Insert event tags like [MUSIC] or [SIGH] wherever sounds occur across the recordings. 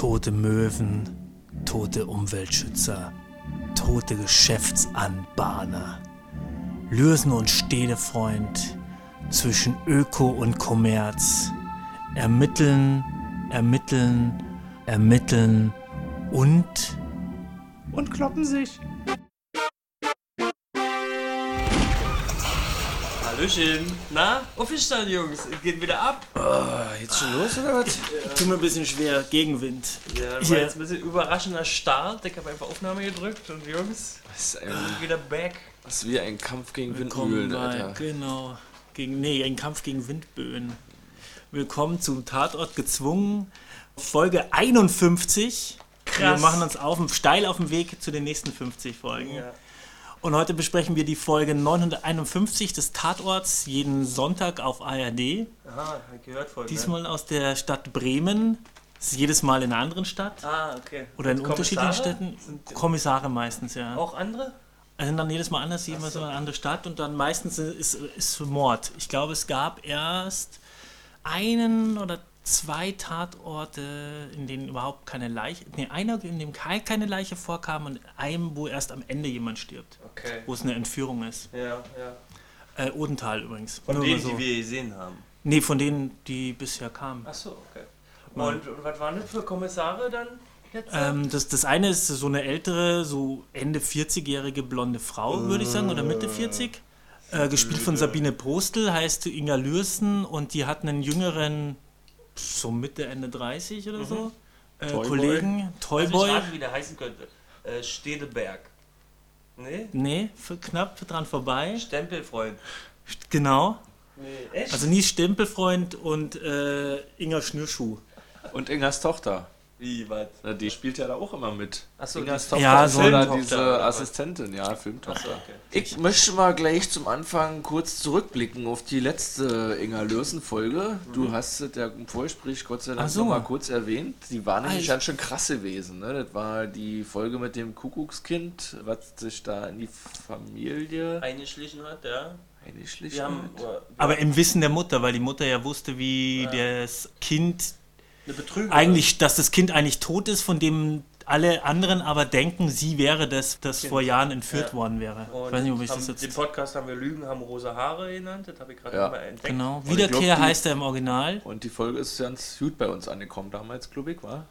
Tote Möwen, tote Umweltschützer, tote Geschäftsanbahner. Lürsen und Städtefreund zwischen Öko und Kommerz. Ermitteln, ermitteln, ermitteln und und kloppen sich. Hallöchen. Na, auf ist dann, Jungs? Geht wieder ab? Oh, jetzt schon los oder was? Tut mir ein bisschen schwer, Gegenwind. Ja, das war jetzt ein bisschen überraschender Start. Ich habe einfach Aufnahme gedrückt und Jungs, Das ist, ein, sind wieder back. das ist wie ein Kampf gegen Willkommen Windmühlen, bei, Alter. genau, gegen, nee, ein Kampf gegen Windböen. Willkommen zum Tatort gezwungen, Folge 51. Wir Krass. machen uns auf, steil auf dem Weg zu den nächsten 50 Folgen. Ja. Und heute besprechen wir die Folge 951 des Tatorts, jeden Sonntag auf ARD. Aha, gehört vorhin. Diesmal aus der Stadt Bremen. Das ist jedes Mal in einer anderen Stadt. Ne? Ah, okay. Oder in unterschiedlichen? Städten. Sind Kommissare meistens, ja. auch andere? Also dann jedes Mal anders, jedes Mal so eine andere Stadt und dann meistens ist, ist Mord. Ich glaube, es gab erst einen oder zwei Tatorte, in denen überhaupt keine Leiche, nee, einer, in dem kei- keine Leiche vorkam und einem, wo erst am Ende jemand stirbt, Okay. wo es eine Entführung ist. Ja, ja. Äh, Odenthal übrigens. Von Nur denen, so. die wir gesehen haben. Nee, von denen, die bisher kamen. Ach so, okay. Und, und was waren das für Kommissare dann? Ähm, das, das eine ist so eine ältere, so Ende 40-jährige blonde Frau, würde ich sagen, oder Mitte 40. Äh, gespielt von Sabine Prostel, heißt Inga Lürsen und die hat einen jüngeren, so Mitte, Ende 30 oder so, äh, Toyboy. Kollegen, Lass mich Toyboy. raten, wie der heißen könnte. Äh, Stedeberg. Nee? Nee, für knapp dran vorbei. Stempelfreund. Genau. Nee, echt? Also nie Stempelfreund und äh, Inga Schnürschuh. Und Ingers Tochter. Wie, was? Na, die spielt ja da auch immer mit. Achso, die- Tochter Ja, so ja diese oder was? Assistentin, ja, Filmtochter. Okay. Ich möchte mal gleich zum Anfang kurz zurückblicken auf die letzte Inga Lürsen-Folge. Du hast es ja im Vorgespräch Gott sei Dank so. noch mal kurz erwähnt. Die war nämlich ganz schön krass gewesen. Ne? Das war die Folge mit dem Kuckuckskind, was sich da in die Familie Eingeschlichen hat, ja. eingeschlichen Wir haben hat. Aber im Wissen der Mutter, weil die Mutter ja wusste, wie das Kind. Eigentlich, dass das Kind eigentlich tot ist, von dem alle anderen aber denken, sie wäre das, das vor Jahren entführt Ja. worden wäre. Und ich weiß nicht, ob ich haben, das jetzt. Den Podcast haben wir Lügen, haben rosa Haare genannt. Das habe ich gerade Ja. mal entdeckt. Genau. Wiederkehr glaub, heißt er im Original. Und die Folge ist ganz gut bei uns angekommen damals, glaube ich, war?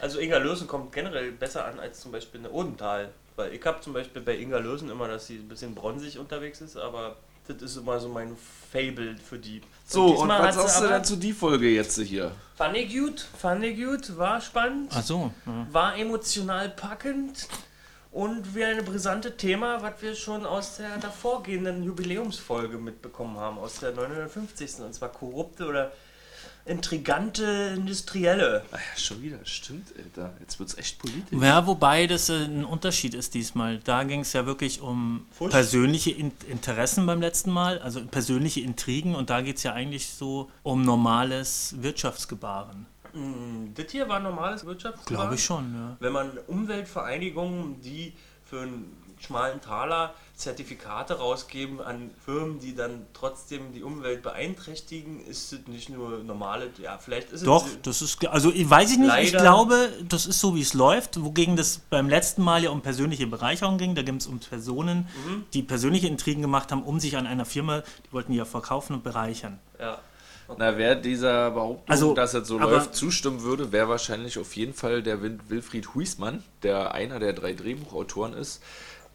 Also Inga Lösen kommt generell besser an als zum Beispiel eine Odenthal. Weil ich habe zum Beispiel bei Inga Lösen immer, dass sie ein bisschen bronzig unterwegs ist, aber das ist immer so mein Fable für die. So, und, diesmal was sagst du denn zu die Folge jetzt hier? Fand ich gut, fand ich gut, war spannend, Ach so. Ja. war emotional packend und wie ein brisantes Thema, was wir schon aus der davorgehenden Jubiläumsfolge mitbekommen haben, aus der 950. Und zwar korrupte oder intrigante Industrielle. Ah ja, schon wieder, stimmt, Alter. Jetzt wird's echt politisch. ja, wobei das äh, ein Unterschied ist diesmal. Da ging es ja wirklich um Fusch. persönliche In Interessen beim letzten Mal, also persönliche Intrigen und da geht es ja eigentlich so um normales Wirtschaftsgebaren. Mm, Das hier war normales Wirtschaftsgebaren. Glaube ich schon, ja. Wenn man Umweltvereinigungen, die für einen schmalen Taler Zertifikate rausgeben an Firmen, die dann trotzdem die Umwelt beeinträchtigen, ist es nicht nur normale, ja, vielleicht ist Doch, es. das ist, also ich weiß ich nicht, ich glaube, das ist so, wie es läuft, wogegen das beim letzten Mal ja um persönliche Bereicherung ging, da ging es um Personen, Mhm. die persönliche Intrigen gemacht haben, um sich an einer Firma, die wollten die ja verkaufen und bereichern. Ja. Na, wer dieser Behauptung, Also, dass es so läuft, zustimmen würde, wäre wahrscheinlich auf jeden Fall der Win Wilfried Huismann, der einer der drei Drehbuchautoren ist,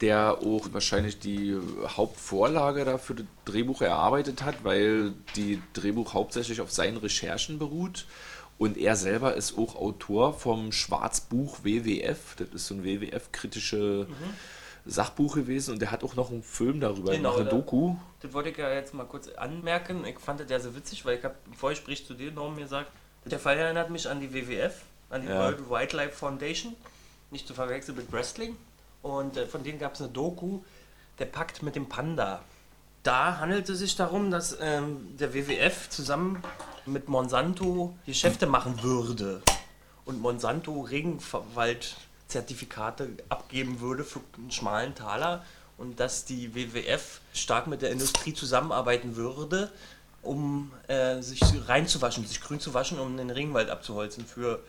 der auch wahrscheinlich die Hauptvorlage dafür das Drehbuch erarbeitet hat, weil die Drehbuch hauptsächlich auf seinen Recherchen beruht. Und er selber ist auch Autor vom Schwarzbuch WWF. Das ist so ein WWF-kritische Sachbuch gewesen. Und der hat auch noch einen Film darüber Genau, gemacht, eine Doku. Das wollte ich ja jetzt mal kurz anmerken. Ich fand das ja so witzig, weil ich habe im Vorgespräch zu dir, Norm, gesagt, der Fall erinnert mich an die WWF, an die Ja. World Wildlife Foundation. Nicht zu verwechseln mit Wrestling. Und äh, von denen gab es eine Doku, der Pakt mit dem Panda. Da handelt es sich darum, dass ähm, der WWF zusammen mit Monsanto Geschäfte machen würde. Und Monsanto Regenwaldzertifikate abgeben würde für einen schmalen Taler. Und dass die WWF stark mit der Industrie zusammenarbeiten würde, um äh, sich reinzuwaschen, sich grün zu waschen, um den Regenwald abzuholzen für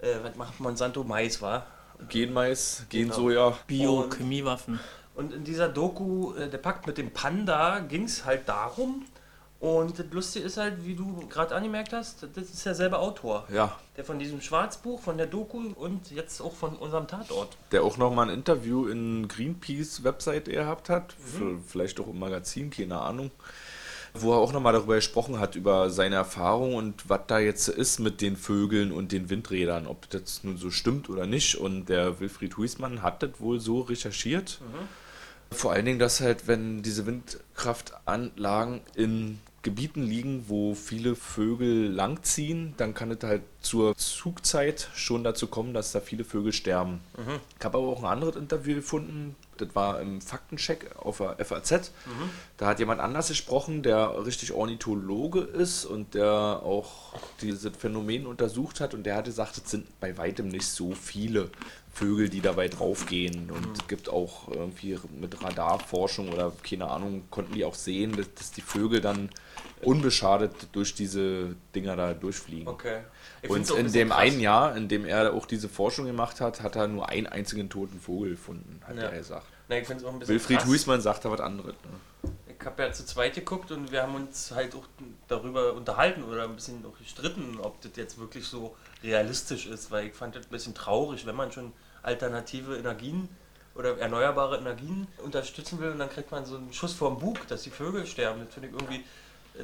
äh, was macht Monsanto Mais, war? Genmais, Genau. Gensoja. Bio-Chemiewaffen. Und in dieser Doku, äh, der Pakt mit dem Panda, ging es halt darum. Und das Lustige ist halt, wie du gerade angemerkt hast, das ist derselbe Autor. Ja, Der von diesem Schwarzbuch, von der Doku und jetzt auch von unserem Tatort. der auch nochmal ein Interview in Greenpeace-Website gehabt hat, Mhm. vielleicht auch im Magazin, keine Ahnung, wo er auch nochmal darüber gesprochen hat, über seine Erfahrung und was da jetzt ist mit den Vögeln und den Windrädern, ob das nun so stimmt oder nicht. Und der Wilfried Huismann hat das wohl so recherchiert. Vor allen Dingen, dass halt, wenn diese Windkraftanlagen in Gebieten liegen, wo viele Vögel langziehen, dann kann es halt zur Zugzeit schon dazu kommen, dass da viele Vögel sterben. Ich habe aber auch ein anderes Interview gefunden, das war im Faktencheck auf der FAZ. Da hat jemand anders gesprochen, der richtig Ornithologe ist und der auch dieses Phänomen untersucht hat und der hat gesagt, es sind bei weitem nicht so viele Vögel, die dabei draufgehen. Und es gibt auch irgendwie mit Radarforschung oder keine Ahnung, konnten die auch sehen, dass, dass die Vögel dann unbeschadet durch diese Dinger da durchfliegen. Okay. Und find's in dem krass. einen Jahr, in dem er auch diese Forschung gemacht hat, hat er nur einen einzigen toten Vogel gefunden, hat Ja. er gesagt. Na, ich finde es auch ein bisschen Wilfried krass. Huismann sagt da was anderes. Ne? Ich habe ja zu zweit geguckt und wir haben uns halt auch darüber unterhalten oder ein bisschen auch gestritten, ob das jetzt wirklich so realistisch ist, weil ich fand das ein bisschen traurig, wenn man schon alternative Energien oder erneuerbare Energien unterstützen will und dann kriegt man so einen Schuss vorm Bug, dass die Vögel sterben. Das finde ich irgendwie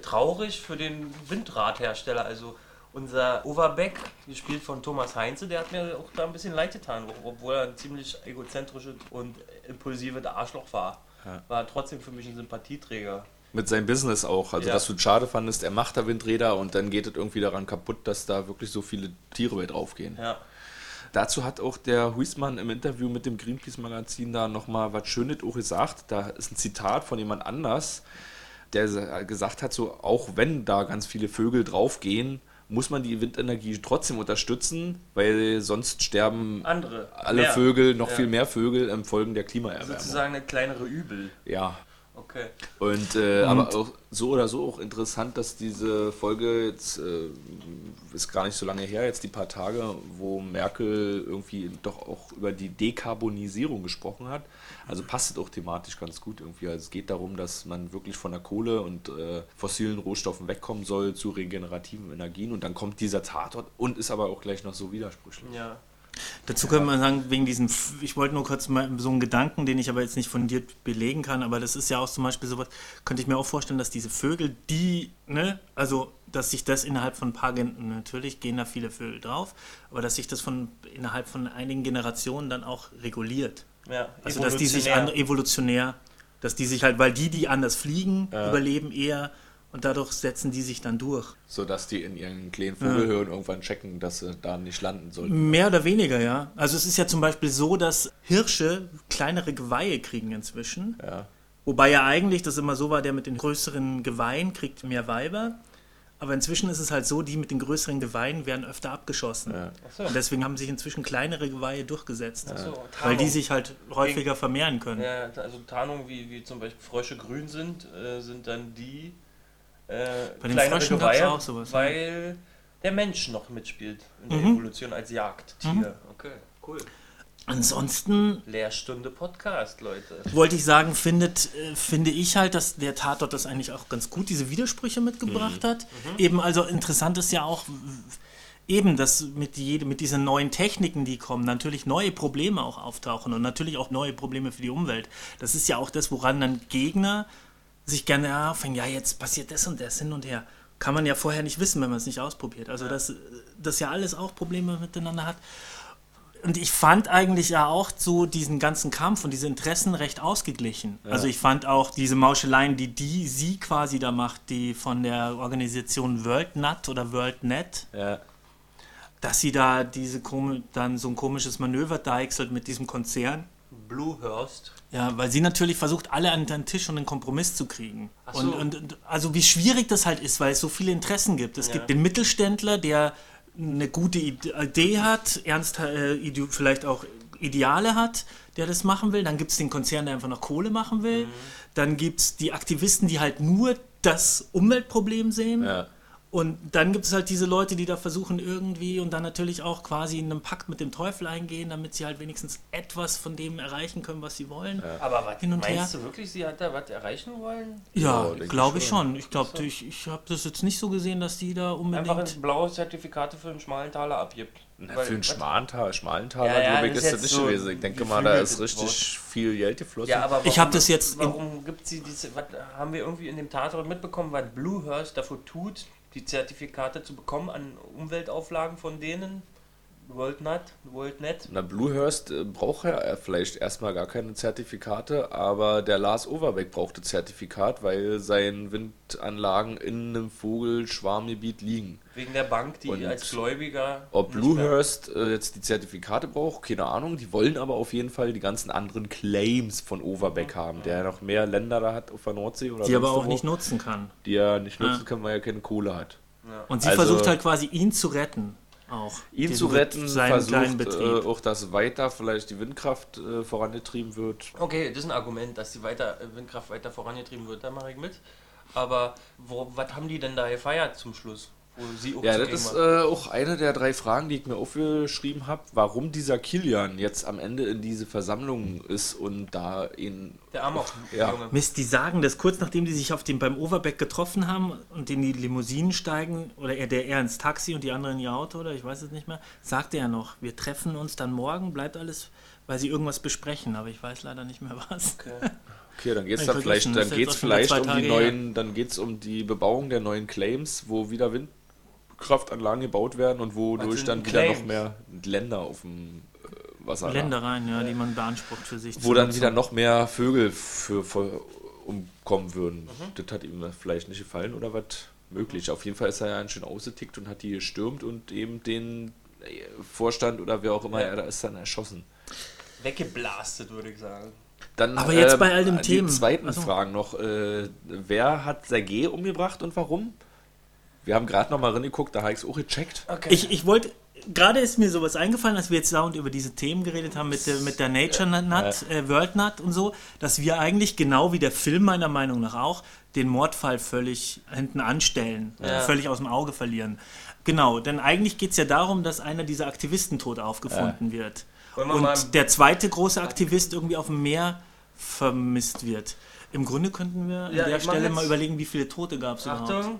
traurig für den Windradhersteller. Also unser Overbeck, gespielt von Thomas Heinze, der hat mir auch da ein bisschen leid getan, obwohl er ein ziemlich egozentrisches und impulsives Arschloch war. Ja. War trotzdem für mich ein Sympathieträger. Mit seinem Business auch. Also, Ja. dass du es schade fandest, er macht da Windräder und dann geht es irgendwie daran kaputt, dass da wirklich so viele Tiere bei draufgehen. Ja. Dazu hat auch der Huismann im Interview mit dem Greenpeace-Magazin da nochmal was Schönes auch gesagt. Da ist ein Zitat von jemand anders, der sa- gesagt hat, so auch wenn da ganz viele Vögel draufgehen, muss man die Windenergie trotzdem unterstützen, weil sonst sterben Andere. alle mehr. Vögel, noch Ja. viel mehr Vögel im Folgen der Klimaerwärmung. Sozusagen eine kleinere Übel. Ja. Okay. Und, äh, aber auch so oder so auch interessant, dass diese Folge jetzt äh, ist gar nicht so lange her, jetzt die paar Tage, wo Merkel irgendwie doch auch über die Dekarbonisierung gesprochen hat. Also passt es auch thematisch ganz gut irgendwie. Also es geht darum, dass man wirklich von der Kohle und äh, fossilen Rohstoffen wegkommen soll zu regenerativen Energien und dann kommt dieser Tatort und ist aber auch gleich noch so widersprüchlich. Ja. Dazu könnte man sagen, wegen diesem, ich wollte nur kurz mal so einen Gedanken, den ich aber jetzt nicht fundiert belegen kann, aber das ist ja auch zum Beispiel sowas, könnte ich mir auch vorstellen, dass diese Vögel, die, ne, also, dass sich das innerhalb von ein paar, Gen natürlich gehen da viele Vögel drauf, aber dass sich das von, innerhalb von einigen Generationen dann auch reguliert. ja. Also, dass die sich evolutionär. dass die sich halt, weil die, die anders fliegen, überleben eher und dadurch setzen die sich dann durch. Sodass die in ihren kleinen Vogelhöhlen irgendwann checken, dass sie da nicht landen sollten. Mehr oder weniger, ja. Also es ist ja zum Beispiel so, dass Hirsche kleinere Geweihe kriegen inzwischen. Ja. Wobei ja eigentlich das immer so war, der mit den größeren Geweihen kriegt mehr Weiber. Aber inzwischen ist es halt so, die mit den größeren Geweihen werden öfter abgeschossen. Ja. So. Und deswegen haben sich inzwischen kleinere Geweihe durchgesetzt. So, Weil die sich halt häufiger vermehren können. Ja, also Tarnung, wie, wie zum Beispiel Frösche grün sind, äh, sind dann die Bei den Fröschen Geweihe, auch sowas, ja. Weil der Mensch noch mitspielt in der Mhm. Evolution als Jagdtier. Okay, cool. Ansonsten Lehrstunde Podcast, Leute. wollte ich sagen, findet, äh, finde ich halt, dass der Tatort das eigentlich auch ganz gut, diese Widersprüche mitgebracht hat. Eben, also interessant ist ja auch eben, dass mit, jede, mit diesen neuen Techniken, die kommen, natürlich neue Probleme auch auftauchen und natürlich auch neue Probleme für die Umwelt. Das ist ja auch das, woran dann Gegner sich gerne aufhängen, ja, jetzt passiert das und das hin und her. Kann man ja vorher nicht wissen, wenn man es nicht ausprobiert. Also, dass das ja alles auch Probleme miteinander hat. Und ich fand eigentlich ja auch so diesen ganzen Kampf und diese Interessen recht ausgeglichen. Also ich fand auch diese Mauscheleien, die, die sie quasi da macht, die von der Organisation WorldNut oder WorldNet, Ja. dass sie da diese dann so ein komisches Manöver deichselt mit diesem Konzern. Bluehurst. Ja, weil sie natürlich versucht, alle an den Tisch und einen Kompromiss zu kriegen. So. und, und, und also wie schwierig das halt ist, weil es so viele Interessen gibt. Es Ja. gibt den Mittelständler, der eine gute Ide- Idee hat, ernst äh, vielleicht auch Ideale hat, der das machen will. Dann gibt es den Konzern, der einfach noch Kohle machen will. Mhm. Dann gibt es die Aktivisten, die halt nur das Umweltproblem sehen. Ja. Und dann gibt es halt diese Leute, die da versuchen irgendwie und dann natürlich auch quasi einen Pakt mit dem Teufel eingehen, damit sie halt wenigstens etwas von dem erreichen können, was sie wollen. Aber was, Hin und meinst her. du wirklich, sie hat da was erreichen wollen? Ja, Ja, ich glaube ich schon. Ich glaube, ich, ich habe das jetzt nicht so gesehen, dass die da unbedingt. Einfach ein blaues Zertifikate für einen schmalen Taler abgibt. Na, Weil- für einen was- schmalen Taler, schmalen Taler, Ja, ja, glaube ich, das ist das nicht so gewesen. Ich denke mal, da ist richtig viel Geld geflossen. Ja, aber Ich warum- hab das jetzt in- Warum gibt sie diese. Was haben wir irgendwie in dem Tatort mitbekommen, was Bluehurst dafür tut, die Zertifikate zu bekommen an Umweltauflagen von denen? WorldNet? WorldNet? Na, Bluehurst äh, braucht ja äh, vielleicht erstmal gar keine Zertifikate, aber der Lars Overbeck brauchte Zertifikat, weil seine Windanlagen in einem Vogelschwarmgebiet liegen. Wegen der Bank, die Und als Gläubiger. Ob Bluehurst äh, jetzt die Zertifikate braucht, keine Ahnung. Die wollen aber auf jeden Fall die ganzen anderen Claims von Overbeck haben, der ja noch mehr Länder da hat auf der Nordsee oder die aber auch wo, nicht nutzen kann. die er nicht nutzen Ja. kann, weil er keine Kohle hat. Und sie Also- versucht halt quasi ihn zu retten. Auch. Ihn zu retten, versucht äh, auch, dass weiter vielleicht die Windkraft äh, vorangetrieben wird. Okay, das ist ein Argument, dass die weiter, äh, Windkraft weiter vorangetrieben wird, da mache ich mit. Aber wo, was haben die denn da gefeiert zum Schluss? Wo sie auch Ja, das ist äh, auch eine der drei Fragen, die ich mir aufgeschrieben habe, warum dieser Kilian jetzt am Ende in diese Versammlung ist und da ihn. der Amok, Ja. Junge. Mist, die sagen das kurz nachdem die sich auf dem beim Overbeck getroffen haben und in die Limousinen steigen, oder er, der er ins Taxi und die anderen in ihr Auto, oder ich weiß es nicht mehr, sagte er noch, wir treffen uns dann morgen, bleibt alles, weil sie irgendwas besprechen, aber ich weiß leider nicht mehr was. Okay, [LAUGHS] dann geht's Ich dann vergessen, vielleicht, das dann geht's vielleicht um die neuen, dann geht's um die Bebauung der neuen Claims, wo wieder Windkraftanlagen gebaut werden und wodurch sind dann wieder noch mehr Länder auf dem äh, Wasser. Ländereien, ja, die man beansprucht für sich. Wo dann wieder noch mehr Vögel für, für umkommen würden. Mhm. Das hat ihm vielleicht nicht gefallen oder was möglich. Auf jeden Fall ist er ja schön ausgetickt und hat die gestürmt und eben den äh, Vorstand oder wer auch immer Ja. er da ist dann erschossen. Weggeblastet, würde ich sagen. Dann, Aber jetzt ähm, bei all den die Themen. zweiten Ach so. Fragen noch. Äh, wer hat Sergei umgebracht und warum? Wir haben gerade noch mal reingeguckt, da habe ich es auch gecheckt. Okay. Ich, ich wollte, gerade ist mir sowas eingefallen, als wir jetzt dauernd über diese Themen geredet haben mit, der- mit der Nature Nut, äh, World Nut und so, dass wir eigentlich genau wie der Film meiner Meinung nach auch den Mordfall völlig hinten anstellen, äh, Ja. völlig aus dem Auge verlieren. Genau, denn eigentlich geht es ja darum, dass einer dieser Aktivisten tot aufgefunden wird. Wollen wir mal- Und der zweite große Aktivist irgendwie auf dem Meer vermisst wird. Im Grunde könnten wir an Ja, der Stelle mal überlegen, wie viele Tote gab es überhaupt. Achtung.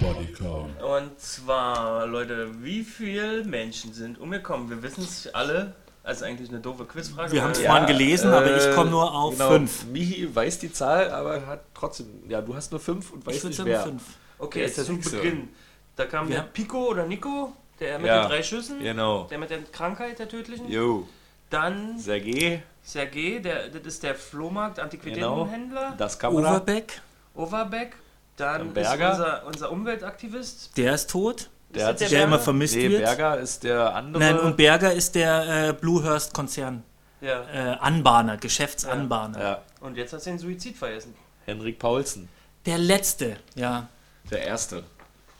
Bodycount. Und zwar, Leute, wie viele Menschen sind umgekommen? Wir wissen es alle. Also eigentlich eine doofe Quizfrage. Wir haben es weil- vorhin gelesen, aber ich komme nur auf genau, fünf. Michi weiß die Zahl, aber hat trotzdem. Ja, du hast nur fünf und Ich weißt würde nicht wer. fünf. Okay, der zu? Beginn. Da kam Ja. der Pico oder Nico, der mit Ja. den drei Schüssen, Genau. der mit der Krankheit, der tödlichen. Jo. Dann Sergei, Sergei, der, das ist der Flohmarkt, genau. Antiquitätenhändler. Das Kamera. Overbeck, Overbeck. Dann Berger. ist unser, unser Umweltaktivist. der ist tot. Der Ist hat sich Der immer vermisst Nee, wird. Berger ist der andere. Nein, und Berger ist der äh, Bluehurst-Konzern. Ja. Äh, Anbahner, Geschäftsanbahner. ja, Und jetzt hast du den Suizid vergessen. Henrik Paulsen. Der letzte, ja. Der erste.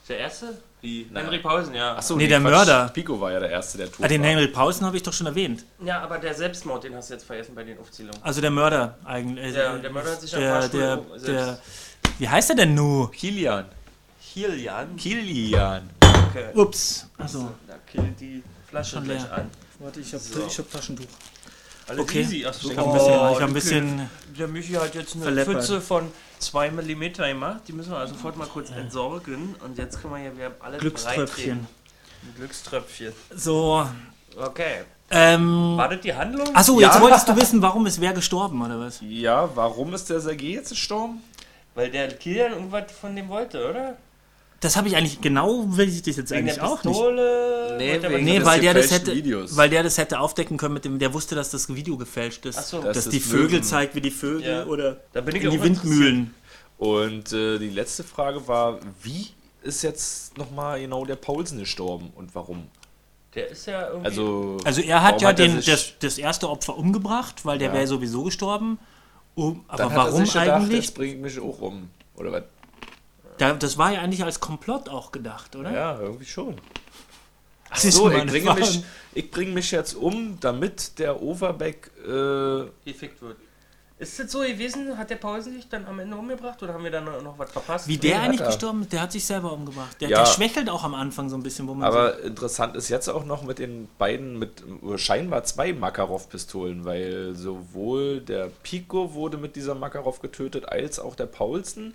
Der erste? Wie? Na. Henry Pausen, ja. Achso, Nee, der Mörder. Pico war ja der erste, der tot Ah, den war. Henry Pausen habe ich doch schon erwähnt. Ja, aber der Selbstmord, den hast du jetzt vergessen bei den Aufzählungen. Also der Mörder eigentlich. Ja, der Mörder hat sich am der, Fahrstuhl der, selbst- der, Wie heißt er denn nu? Kilian. Kilian. Kilian. Okay. Ups. Also, Da killt die Flasche Schon gleich leer. an. warte, ich habe So. hab Taschentuch. Alles Okay. easy. Ach so. Ich habe ein bisschen, ich hab ein okay. bisschen Der Michi hat jetzt eine Verleppert. Pfütze von 2 mm gemacht. Die müssen wir also sofort mal kurz entsorgen. Und jetzt können wir hier wieder alles Glückströpfchen. Glückströpfchen. So. Okay. Ähm, War das die Handlung? achso, Ja. jetzt wolltest du wissen, warum ist wer gestorben, oder was? Ja, warum ist der Sergei jetzt gestorben? Weil der Kilian irgendwas von dem wollte, oder? Das habe ich eigentlich, genau will ich das jetzt Wegen eigentlich der auch nicht. Nee, wegen- Nee, weil der das hätte, Videos. weil der das hätte aufdecken können mit dem, der wusste, dass das Video gefälscht ist. Ach so. dass Das die Vögel Möwen. zeigt, wie die Vögel Ja. oder Da bin ich in die Windmühlen. Und äh, die letzte Frage war, wie ist jetzt nochmal genau der Paulsen gestorben und warum? Der ist ja irgendwie. Also, Also er hat ja er den, das, das erste Opfer umgebracht, weil der Ja. wäre sowieso gestorben. Um, aber dann hat warum er sich gedacht, eigentlich? Jetzt bringt mich auch um. Oder was? Da, das war ja eigentlich als Komplott auch gedacht, oder? Ja, irgendwie schon. Ach Das so, ich bringe, Frage. mich, ich bringe mich jetzt um, damit der Overbeck äh, gefickt wird. Ist das so gewesen? Hat der Paulsen sich dann am Ende umgebracht oder haben wir dann noch, noch was verpasst? Wie der Nee, hat eigentlich gestorben ist, der hat sich selber umgebracht. Der, Ja. der schwächelt auch am Anfang so ein bisschen, wo man so, Aber interessant ist jetzt auch noch mit den beiden, mit scheinbar zwei Makarov-Pistolen, weil sowohl der Pico wurde mit dieser Makarov getötet, als auch der Paulsen.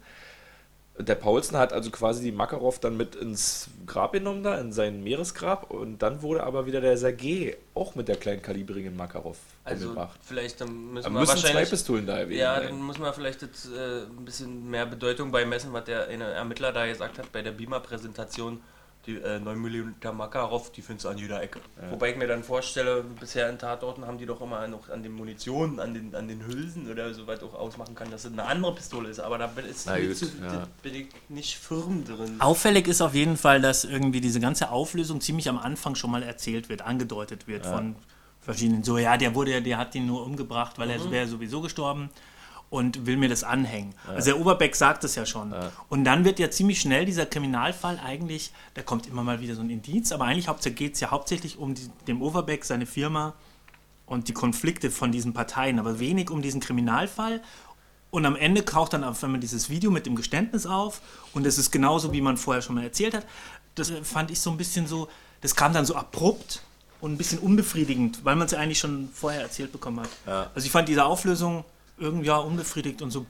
Der Paulsen hat also quasi die Makarov dann mit ins Grab genommen, da in sein Meeresgrab, und dann wurde aber wieder der Sergei auch mit der kleinkalibrigen Makarov Also umgebracht. vielleicht dann müssen Da wir müssen zwei wahrscheinlich... Pistolen da erwähnen. Ja, dann muss man vielleicht jetzt, äh, ein bisschen mehr Bedeutung beimessen, was der Ermittler da gesagt hat bei der Beamer-Präsentation. Die äh, 9 mm Makarov, die findest du an jeder Ecke. Wobei ich mir dann vorstelle, bisher in Tatorten haben die doch immer noch an den Munition, an den, an den Hülsen oder so weit auch ausmachen kann, dass es eine andere Pistole ist. Aber da bin, ist, Na gut, zu, ja. bin ich nicht firm drin. Auffällig ist auf jeden Fall, dass irgendwie diese ganze Auflösung ziemlich am Anfang schon mal erzählt wird, angedeutet wird von verschiedenen. So, ja, der wurde, ja- der hat ihn nur umgebracht, weil er wäre sowieso gestorben und will mir das anhängen. Also der Oberbeck sagt es ja schon. Und dann wird ja ziemlich schnell dieser Kriminalfall eigentlich, da kommt immer mal wieder so ein Indiz, aber eigentlich geht es ja hauptsächlich um die, dem Overbeck, seine Firma und die Konflikte von diesen Parteien, aber wenig um diesen Kriminalfall. Und am Ende taucht dann auf einmal dieses Video mit dem Geständnis auf und es ist genauso, wie man vorher schon mal erzählt hat. Das äh, fand ich so ein bisschen so, das kam dann so abrupt und ein bisschen unbefriedigend, weil man es ja eigentlich schon vorher erzählt bekommen hat. Also ich fand diese Auflösung irgendwie ja unbefriedigt und so.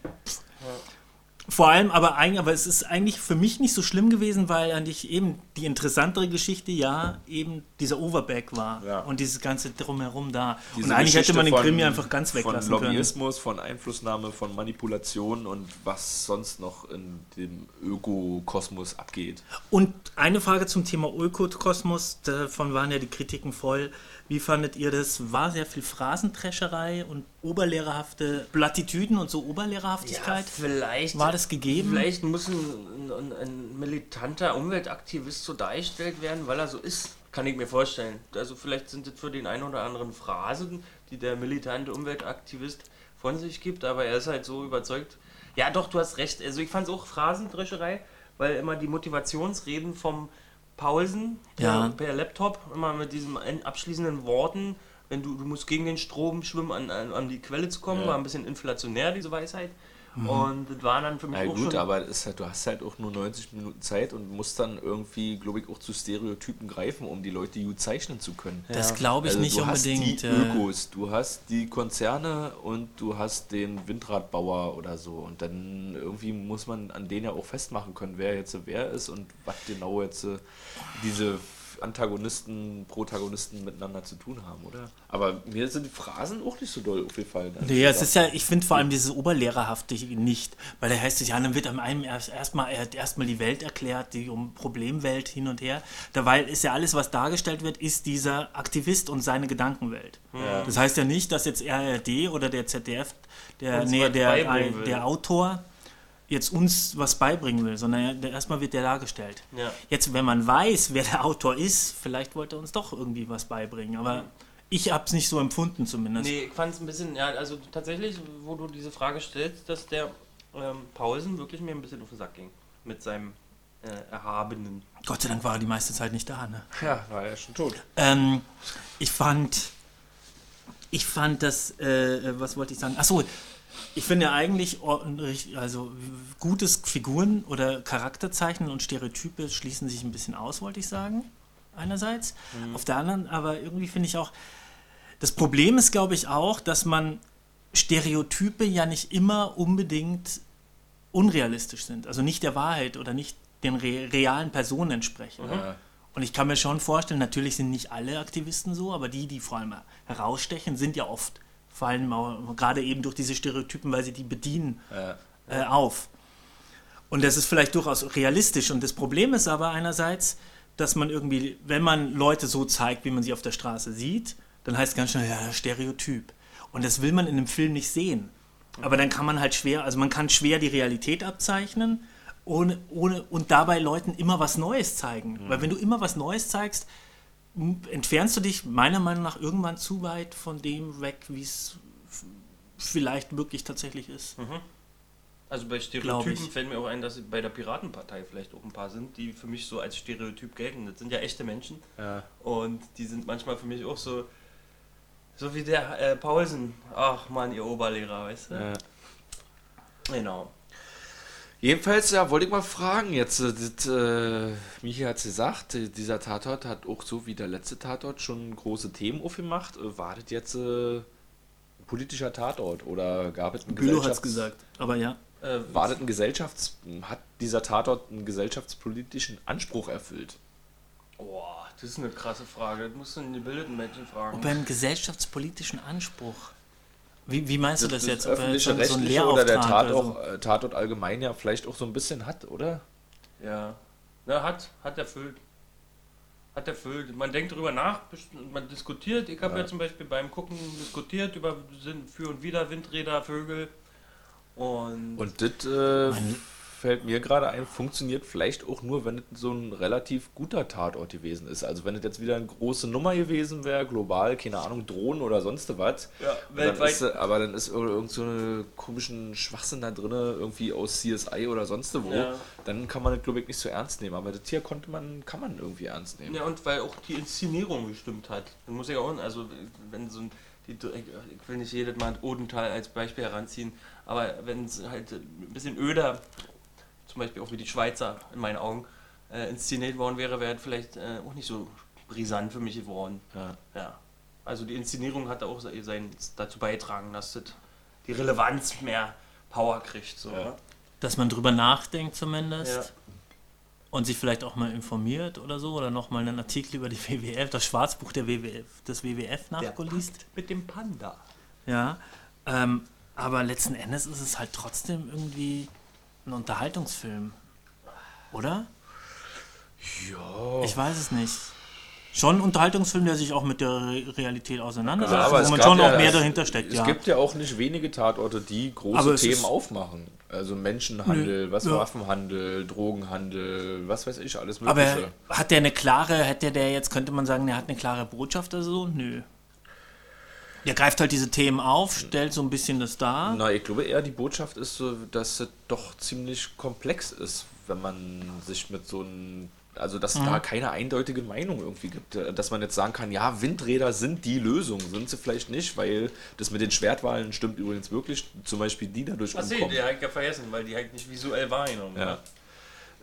Vor allem, aber, eigentlich, aber es ist eigentlich für mich nicht so schlimm gewesen, weil eigentlich eben die interessantere Geschichte ja eben dieser Overback war Ja. und dieses ganze drumherum da. Diese und eigentlich hätte Geschichte man den von- Krimi einfach ganz weglassen Von können. Lobbyismus, von Einflussnahme, von Manipulation und was sonst noch in dem Ökokosmos abgeht. Und eine Frage zum Thema Ökokosmos, davon waren ja die Kritiken voll. Wie fandet ihr das? War sehr viel Phrasendrescherei und oberlehrerhafte Plattitüden und so Oberlehrerhaftigkeit? vielleicht War das gegeben? Vielleicht muss ein, ein, ein militanter Umweltaktivist so dargestellt werden, weil er so ist. Kann ich mir vorstellen. Also vielleicht sind das für den einen oder anderen Phrasen, die der militante Umweltaktivist von sich gibt, aber er ist halt so überzeugt. Ja, doch, du hast recht. Also ich fand es auch Phrasendrescherei, weil immer die Motivationsreden vom Paulsen Ja. per Laptop immer mit diesen abschließenden Worten, wenn du, du musst gegen den Strom schwimmen, an, an, an die Quelle zu kommen, Ja. war ein bisschen inflationär, diese Weisheit. Mhm. Und das war dann für mich Na auch gut, schon... aber es ist halt, du hast halt auch nur 90 Minuten Zeit und musst dann irgendwie, glaube ich, auch zu Stereotypen greifen, um die Leute gut zeichnen zu können. Das glaube ich Also nicht du unbedingt. hast die äh, Ökos, du hast die Konzerne und du hast den Windradbauer oder so. Und dann irgendwie muss man an denen ja auch festmachen können, wer jetzt wer ist und was genau jetzt äh, diese Antagonisten, Protagonisten miteinander zu tun haben, oder? Aber mir sind die Phrasen auch nicht so doll aufgefallen. Nee, es gesagt. ist ja, ich finde vor allem dieses Oberlehrerhafte nicht, weil da heißt es ja, dann wird am einem erst erstmal erst erstmal die Welt erklärt, die um Problemwelt hin und her. Dabei ist ja alles, was dargestellt wird, ist dieser Aktivist und seine Gedankenwelt. Das heißt ja nicht, dass jetzt RRD oder der ZDF, der, nee, der, will. der Autor jetzt uns was beibringen will, sondern er- der- erstmal wird der dargestellt. Ja. Jetzt, wenn man weiß, wer der Autor ist, vielleicht wollte er uns doch irgendwie was beibringen, aber ich habe es nicht so empfunden zumindest. Nee, ich fand es ein bisschen, ja, also tatsächlich, wo du diese Frage stellst, dass der ähm, Paulsen wirklich mir ein bisschen auf den Sack ging. Mit seinem äh, Erhabenen. Gott sei Dank war er die meiste Zeit nicht da. Ne? Ja, war ja schon tot. Ähm, ich fand, ich fand das, äh, was wollte ich sagen? Achso, ich finde ja eigentlich, ordentlich- also gutes Figuren oder Charakterzeichnen und Stereotype schließen sich ein bisschen aus, wollte ich sagen. Einerseits. Auf der anderen, aber irgendwie finde ich auch, das Problem ist, glaube ich, auch, dass man Stereotype ja nicht immer unbedingt unrealistisch sind. Also nicht der Wahrheit oder nicht den re realen Personen entsprechen. Ja. Und ich kann mir schon vorstellen, natürlich sind nicht alle Aktivisten so, aber die, die vor allem herausstechen, sind ja oft, fallen mal, gerade eben durch diese Stereotypen, weil sie die bedienen, Ja. äh, auf. Und das ist vielleicht durchaus realistisch. Und das Problem ist aber einerseits, dass man irgendwie, wenn man Leute so zeigt, wie man sie auf der Straße sieht, dann heißt es ganz schnell, ja, Stereotyp. Und das will man in einem Film nicht sehen. Aber dann kann man halt schwer, also man kann schwer die Realität abzeichnen ohne, ohne, und dabei Leuten immer was Neues zeigen. Weil wenn du immer was Neues zeigst, entfernst du dich meiner Meinung nach irgendwann zu weit von dem weg, wie es vielleicht wirklich tatsächlich ist. Also bei Stereotypen fällt mir auch ein, dass bei der Piratenpartei vielleicht auch ein paar sind, die für mich so als Stereotyp gelten. Das sind ja echte Menschen. Ja. Und die sind manchmal für mich auch so, So wie der äh, Paulsen. Ach man, ihr Oberlehrer, weißt du? Ja. Genau. Jedenfalls, ja, wollte ich mal fragen jetzt, äh, das, äh, Michi hat es gesagt, äh, dieser Tatort hat auch so wie der letzte Tatort schon große Themen aufgemacht. Äh, War das jetzt äh, ein politischer Tatort oder gab es einen Bülow hat es gesagt. Aber ja. Äh, War das ein Gesellschafts... Hat dieser Tatort einen gesellschaftspolitischen Anspruch erfüllt? Boah, das ist eine krasse Frage. Das musst du einen gebildeten Menschen fragen. Ob er einen gesellschaftspolitischen Anspruch. Wie, wie meinst du das, jetzt? Er öffentliche, so, so oder der Tatort, oder so? äh, Tatort allgemein ja vielleicht auch so ein bisschen hat, oder? Ja. Na, hat, hat erfüllt. Hat erfüllt. Man denkt darüber nach, man diskutiert. Ich habe ja. Ja. zum Beispiel beim Gucken diskutiert über Sinn für und wieder Windräder, Vögel. Und, Und das äh, fällt mir gerade ein, funktioniert vielleicht auch nur, wenn es so ein relativ guter Tatort gewesen ist. Also wenn es jetzt wieder eine große Nummer gewesen wäre, global, keine Ahnung, Drohnen oder sonst was. ja, Dann weltweit. ist, äh, aber dann ist ir- irgend so eine komischen Schwachsinn da drin, irgendwie aus CSI oder sonst wo. Ja. Dann kann man das, glaube ich, nicht so ernst nehmen. Aber das hier konnte man, kann man irgendwie ernst nehmen. Ja, und weil auch die Inszenierung gestimmt hat. Dann muss ich auch, also wenn so ein, die, ich will nicht jedes Mal Odenthal als Beispiel heranziehen, aber wenn es halt ein bisschen öder, zum Beispiel auch wie die Schweizer in meinen Augen, äh, inszeniert worden wäre, wäre es vielleicht äh, auch nicht so brisant für mich geworden. Ja. Ja. Also die Inszenierung hat da auch se- sein, dazu beigetragen, dass das die Relevanz mehr Power kriegt. So, Ja. ne? Dass man drüber nachdenkt zumindest. Ja. Und sich vielleicht auch mal informiert oder so. Oder nochmal einen Artikel über die WWF, das Schwarzbuch der WWF, des WWF Der nachgeliest. Mit dem Panda. Ja. Ähm, aber letzten Endes ist es halt trotzdem irgendwie ein Unterhaltungsfilm. Oder? Ja. Ich weiß es nicht. Schon ein Unterhaltungsfilm, der sich auch mit der Re Realität auseinandersetzt, Ja, aber wo man schon ja- auch mehr dahinter steckt. Es ja. gibt ja auch nicht wenige Tatorte, die große Aber Themen aufmachen. Also Menschenhandel, Nö, was ja. Waffenhandel, Drogenhandel, was weiß ich, alles aber Mögliche. hat der eine klare, hat der, der jetzt, könnte man sagen, der hat eine klare Botschaft oder so? Nö. Der greift halt diese Themen auf, stellt so ein bisschen das dar. Na, ich glaube eher, die Botschaft ist so, dass es doch ziemlich komplex ist, wenn man sich mit so einem. Also, dass es Mhm. da keine eindeutige Meinung irgendwie gibt. Äh, Dass man jetzt sagen kann, ja, Windräder sind die Lösung. Sind sie vielleicht nicht, weil das mit den Schwertwahlen stimmt übrigens wirklich. Zum Beispiel die dadurch Achso, umkommen. die habe ich ja vergessen, weil die halt nicht visuell wahrgenommen Ja.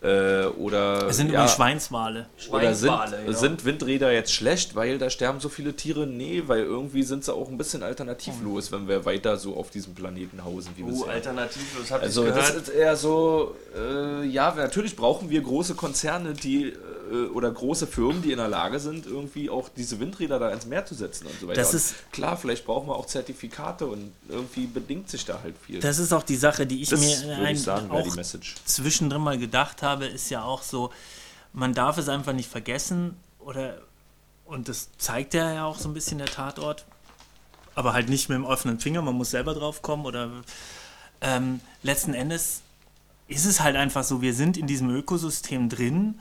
Äh, oder. Es sind ja, Schweinswale. Oder sind, Schweinswale, genau. sind Windräder jetzt schlecht, weil da sterben so viele Tiere? Nee, weil irgendwie sind sie auch ein bisschen alternativlos, wenn wir weiter so auf diesem Planeten hausen wie Oh, bisher. alternativlos, hab Also ich das gehört. ist eher so, äh, ja, natürlich brauchen wir große Konzerne, die äh, oder große Firmen, die in der Lage sind, irgendwie auch diese Windräder da ins Meer zu setzen und so weiter. Das und ist- klar, vielleicht brauchen wir auch Zertifikate und irgendwie bedingt sich da halt viel. Das ist auch die Sache, die ich Das mir ein, ich sagen, auch Message. zwischendrin mal gedacht habe, ist ja auch so, man darf es einfach nicht vergessen oder und das zeigt ja ja auch so ein bisschen der Tatort, aber halt nicht mit dem offenen Finger, man muss selber drauf kommen oder ähm, letzten Endes ist es halt einfach so, wir sind in diesem Ökosystem drin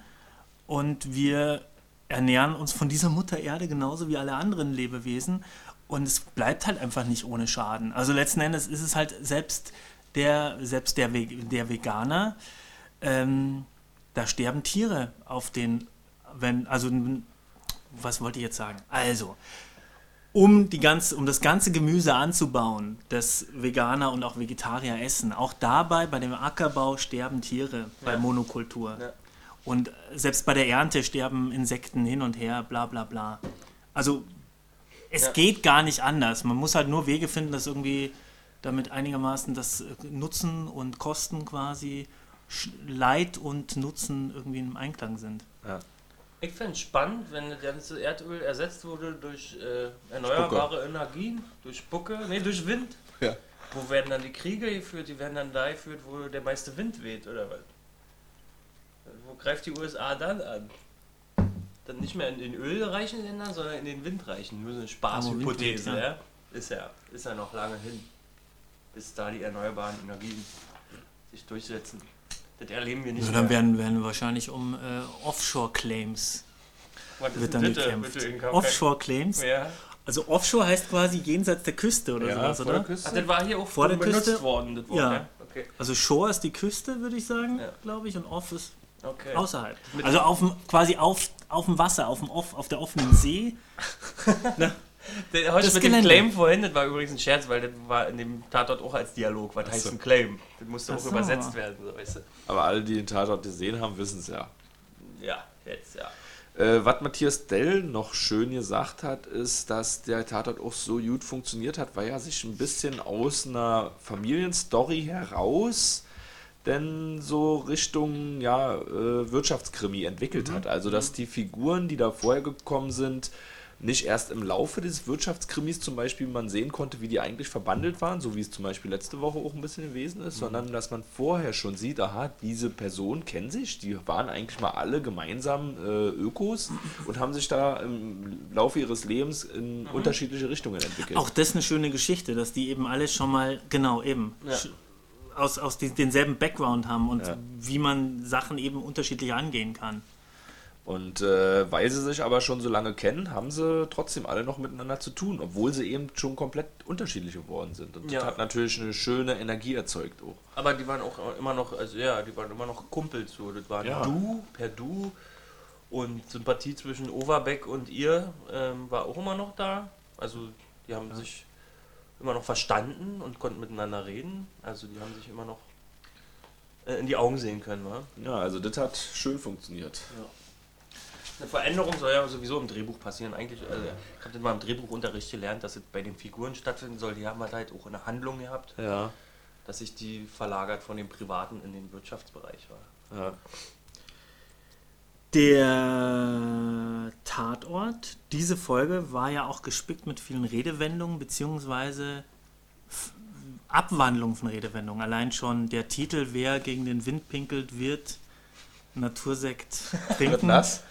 und wir ernähren uns von dieser Mutter Erde genauso wie alle anderen Lebewesen und es bleibt halt einfach nicht ohne Schaden. Also letzten Endes ist es halt selbst der, selbst der, der Veganer, ähm, da sterben Tiere auf den, wenn, also, was wollte ich jetzt sagen? Also, um, die ganze, um das ganze Gemüse anzubauen, das Veganer und auch Vegetarier essen, auch dabei bei dem Ackerbau sterben Tiere bei Monokultur. Ja. Und selbst bei der Ernte sterben Insekten hin und her, bla bla bla. Also es Ja. geht gar nicht anders. Man muss halt nur Wege finden, dass irgendwie damit einigermaßen das äh, Nutzen und Kosten quasi Leid und Nutzen irgendwie im Einklang sind. Ja. Ich fände es spannend, wenn das ganze Erdöl ersetzt wurde durch äh, erneuerbare Energien, durch Spucke, nee, durch Wind. Ja. Wo werden dann die Kriege geführt? Die werden dann da geführt, wo der meiste Wind weht, oder was? Greift die USA dann an? Dann nicht mehr in den ölreichen Ländern, sondern in den windreichen. Nur so eine Spaßhypothese, ja. ja. Ist ja, ist ja noch lange hin, bis da die erneuerbaren Energien sich durchsetzen. Das erleben wir nicht Ja, dann mehr. werden, werden wahrscheinlich um äh, Offshore-Claims wird dann bitte- gekämpft. Offshore-Claims? Ja. Also Offshore heißt quasi jenseits der Küste oder sowas, vor der oder? Küste. Ach, das war hier auch Vor der benutzt Küste? worden, das Wort, Ja. ja. Okay. Also Shore ist die Küste, würde ich sagen, Ja. glaube ich, und Off ist okay. außerhalb. Mit- Also auf dem, quasi auf, auf dem Wasser, auf dem Off, auf der offenen See. [LAUGHS] ne? Der Horst Das mit Gelände. dem Claim vorhin, das war übrigens ein Scherz, weil das war in dem Tatort auch als Dialog. Was heißt so. ein Claim? Das musste Ach auch übersetzt werden, so weißt du. Aber alle, die den Tatort gesehen haben, wissen es ja. Ja, jetzt, ja. Äh, was Matthias Dell noch schön gesagt hat, ist, dass der Tatort auch so gut funktioniert hat, weil er sich ein bisschen aus einer Familienstory heraus denn so Richtung ja, äh, Wirtschaftskrimi entwickelt hat. Also dass die Figuren, die da vorher gekommen sind, nicht erst im Laufe des Wirtschaftskrimis zum Beispiel man sehen konnte, wie die eigentlich verbandelt waren, so wie es zum Beispiel letzte Woche auch ein bisschen gewesen ist, sondern dass man vorher schon sieht, aha, diese Personen kennen sich, die waren eigentlich mal alle gemeinsam äh, Ökos und haben sich da im Laufe ihres Lebens in unterschiedliche Richtungen entwickelt. Auch das ist eine schöne Geschichte, dass die eben alle schon mal, genau, eben, Ja. Aus, aus die, denselben Background haben und Ja. wie man Sachen eben unterschiedlich angehen kann. Und äh, weil sie sich aber schon so lange kennen, haben sie trotzdem alle noch miteinander zu tun, obwohl sie eben schon komplett unterschiedlich geworden sind. Und Ja. das hat natürlich eine schöne Energie erzeugt auch. Aber die waren auch immer noch, also ja, die waren immer noch Kumpels so. Das waren Ja. Du, per Du. Und Sympathie zwischen Overbeck und ihr ähm, war auch immer noch da. Also die haben sich immer noch verstanden und konnten miteinander reden. Also die haben sich immer noch äh, in die Augen sehen können, wa? Ja, also das hat schön funktioniert. Eine Veränderung soll ja sowieso im Drehbuch passieren. Eigentlich, also ich habe das mal im Drehbuchunterricht gelernt, dass es bei den Figuren stattfinden soll. Die haben halt, halt auch eine Handlung gehabt, Ja, dass sich die verlagert von dem Privaten in den Wirtschaftsbereich war. ja. Der Tatort, diese Folge war ja auch gespickt mit vielen Redewendungen beziehungsweise Abwandlungen von Redewendungen. Allein schon der Titel, wer gegen den Wind pinkelt, wird Natursekt [LAUGHS] trinken. Wird nass?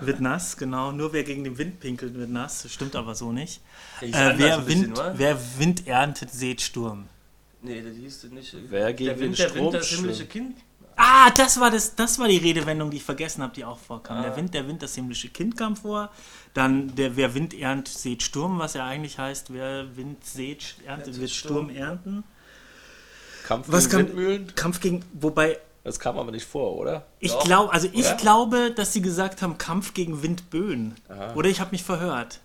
Wird nass, genau. Nur wer gegen den Wind pinkelt, wird nass. Das stimmt aber so nicht. Der Äh, wer, bisschen, Wind, wer Wind erntet, seht Sturm. Nee, das hieß nicht. Wer gegen der den Wind, der Strom Wind, das himmlische. Kind. Ah, das war das, das war die Redewendung, die ich vergessen habe, die auch vorkam. Ah. Der Wind, der Wind, das himmlische Kind kam vor. Dann der wer Wind erntet, seht Sturm, was ja eigentlich heißt, wer Wind seht, erntet, wird Sturm. Sturm ernten. Kampf Was gegen Windmühlen? Kampf gegen, wobei Das kam aber nicht vor, oder? ich glaube, also ich Oder? glaube, dass sie gesagt haben Kampf gegen Windböen. Aha. Oder ich habe mich verhört.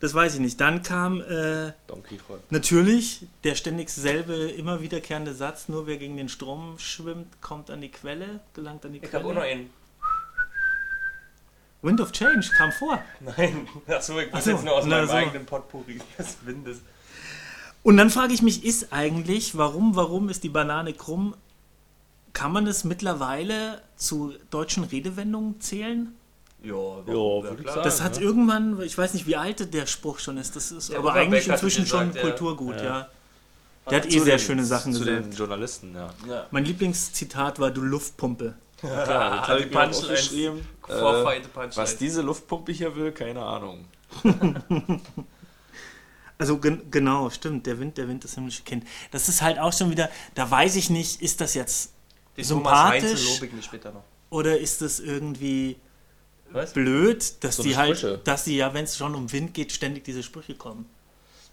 Das weiß ich nicht. Dann kam äh, Don Quixote. natürlich der ständig selbe, immer wiederkehrende Satz: Nur wer gegen den Strom schwimmt, kommt an die Quelle, gelangt an die Ich habe auch noch Quelle. einen. Wind of Change kam vor. Nein, [LAUGHS] achso, ich so, jetzt nur aus na meinem so. eigenen Potpourri des Windes. Und dann frage ich mich, ist eigentlich, warum, warum ist die Banane krumm? Kann man es mittlerweile zu deutschen Redewendungen zählen? Ja, würde ich sagen. Das hat irgendwann, ich weiß nicht, wie alt der Spruch schon ist, das ist Der aber eigentlich inzwischen schon gesagt, ja. Kulturgut, Ja. ja. Der hat eh sehr schöne Sachen Zu gesagt. den Journalisten, ja. Ja. Mein Lieblingszitat war, du Luftpumpe. [LAUGHS] Klar, das habe die ich Punchlines. aufgeschrieben. Äh, was diese Luftpumpe hier will, keine Ahnung. [LAUGHS] Also gen genau, stimmt, der Wind, der Wind, das himmlische Kind. Das ist halt auch schon wieder, da weiß ich nicht, ist das jetzt Den sympathisch? Thomas Heinzel lobe ich mir später noch. oder ist das irgendwie Was? blöd, dass So die halt, Sprüche. dass die ja, wenn es schon um Wind geht, ständig diese Sprüche kommen.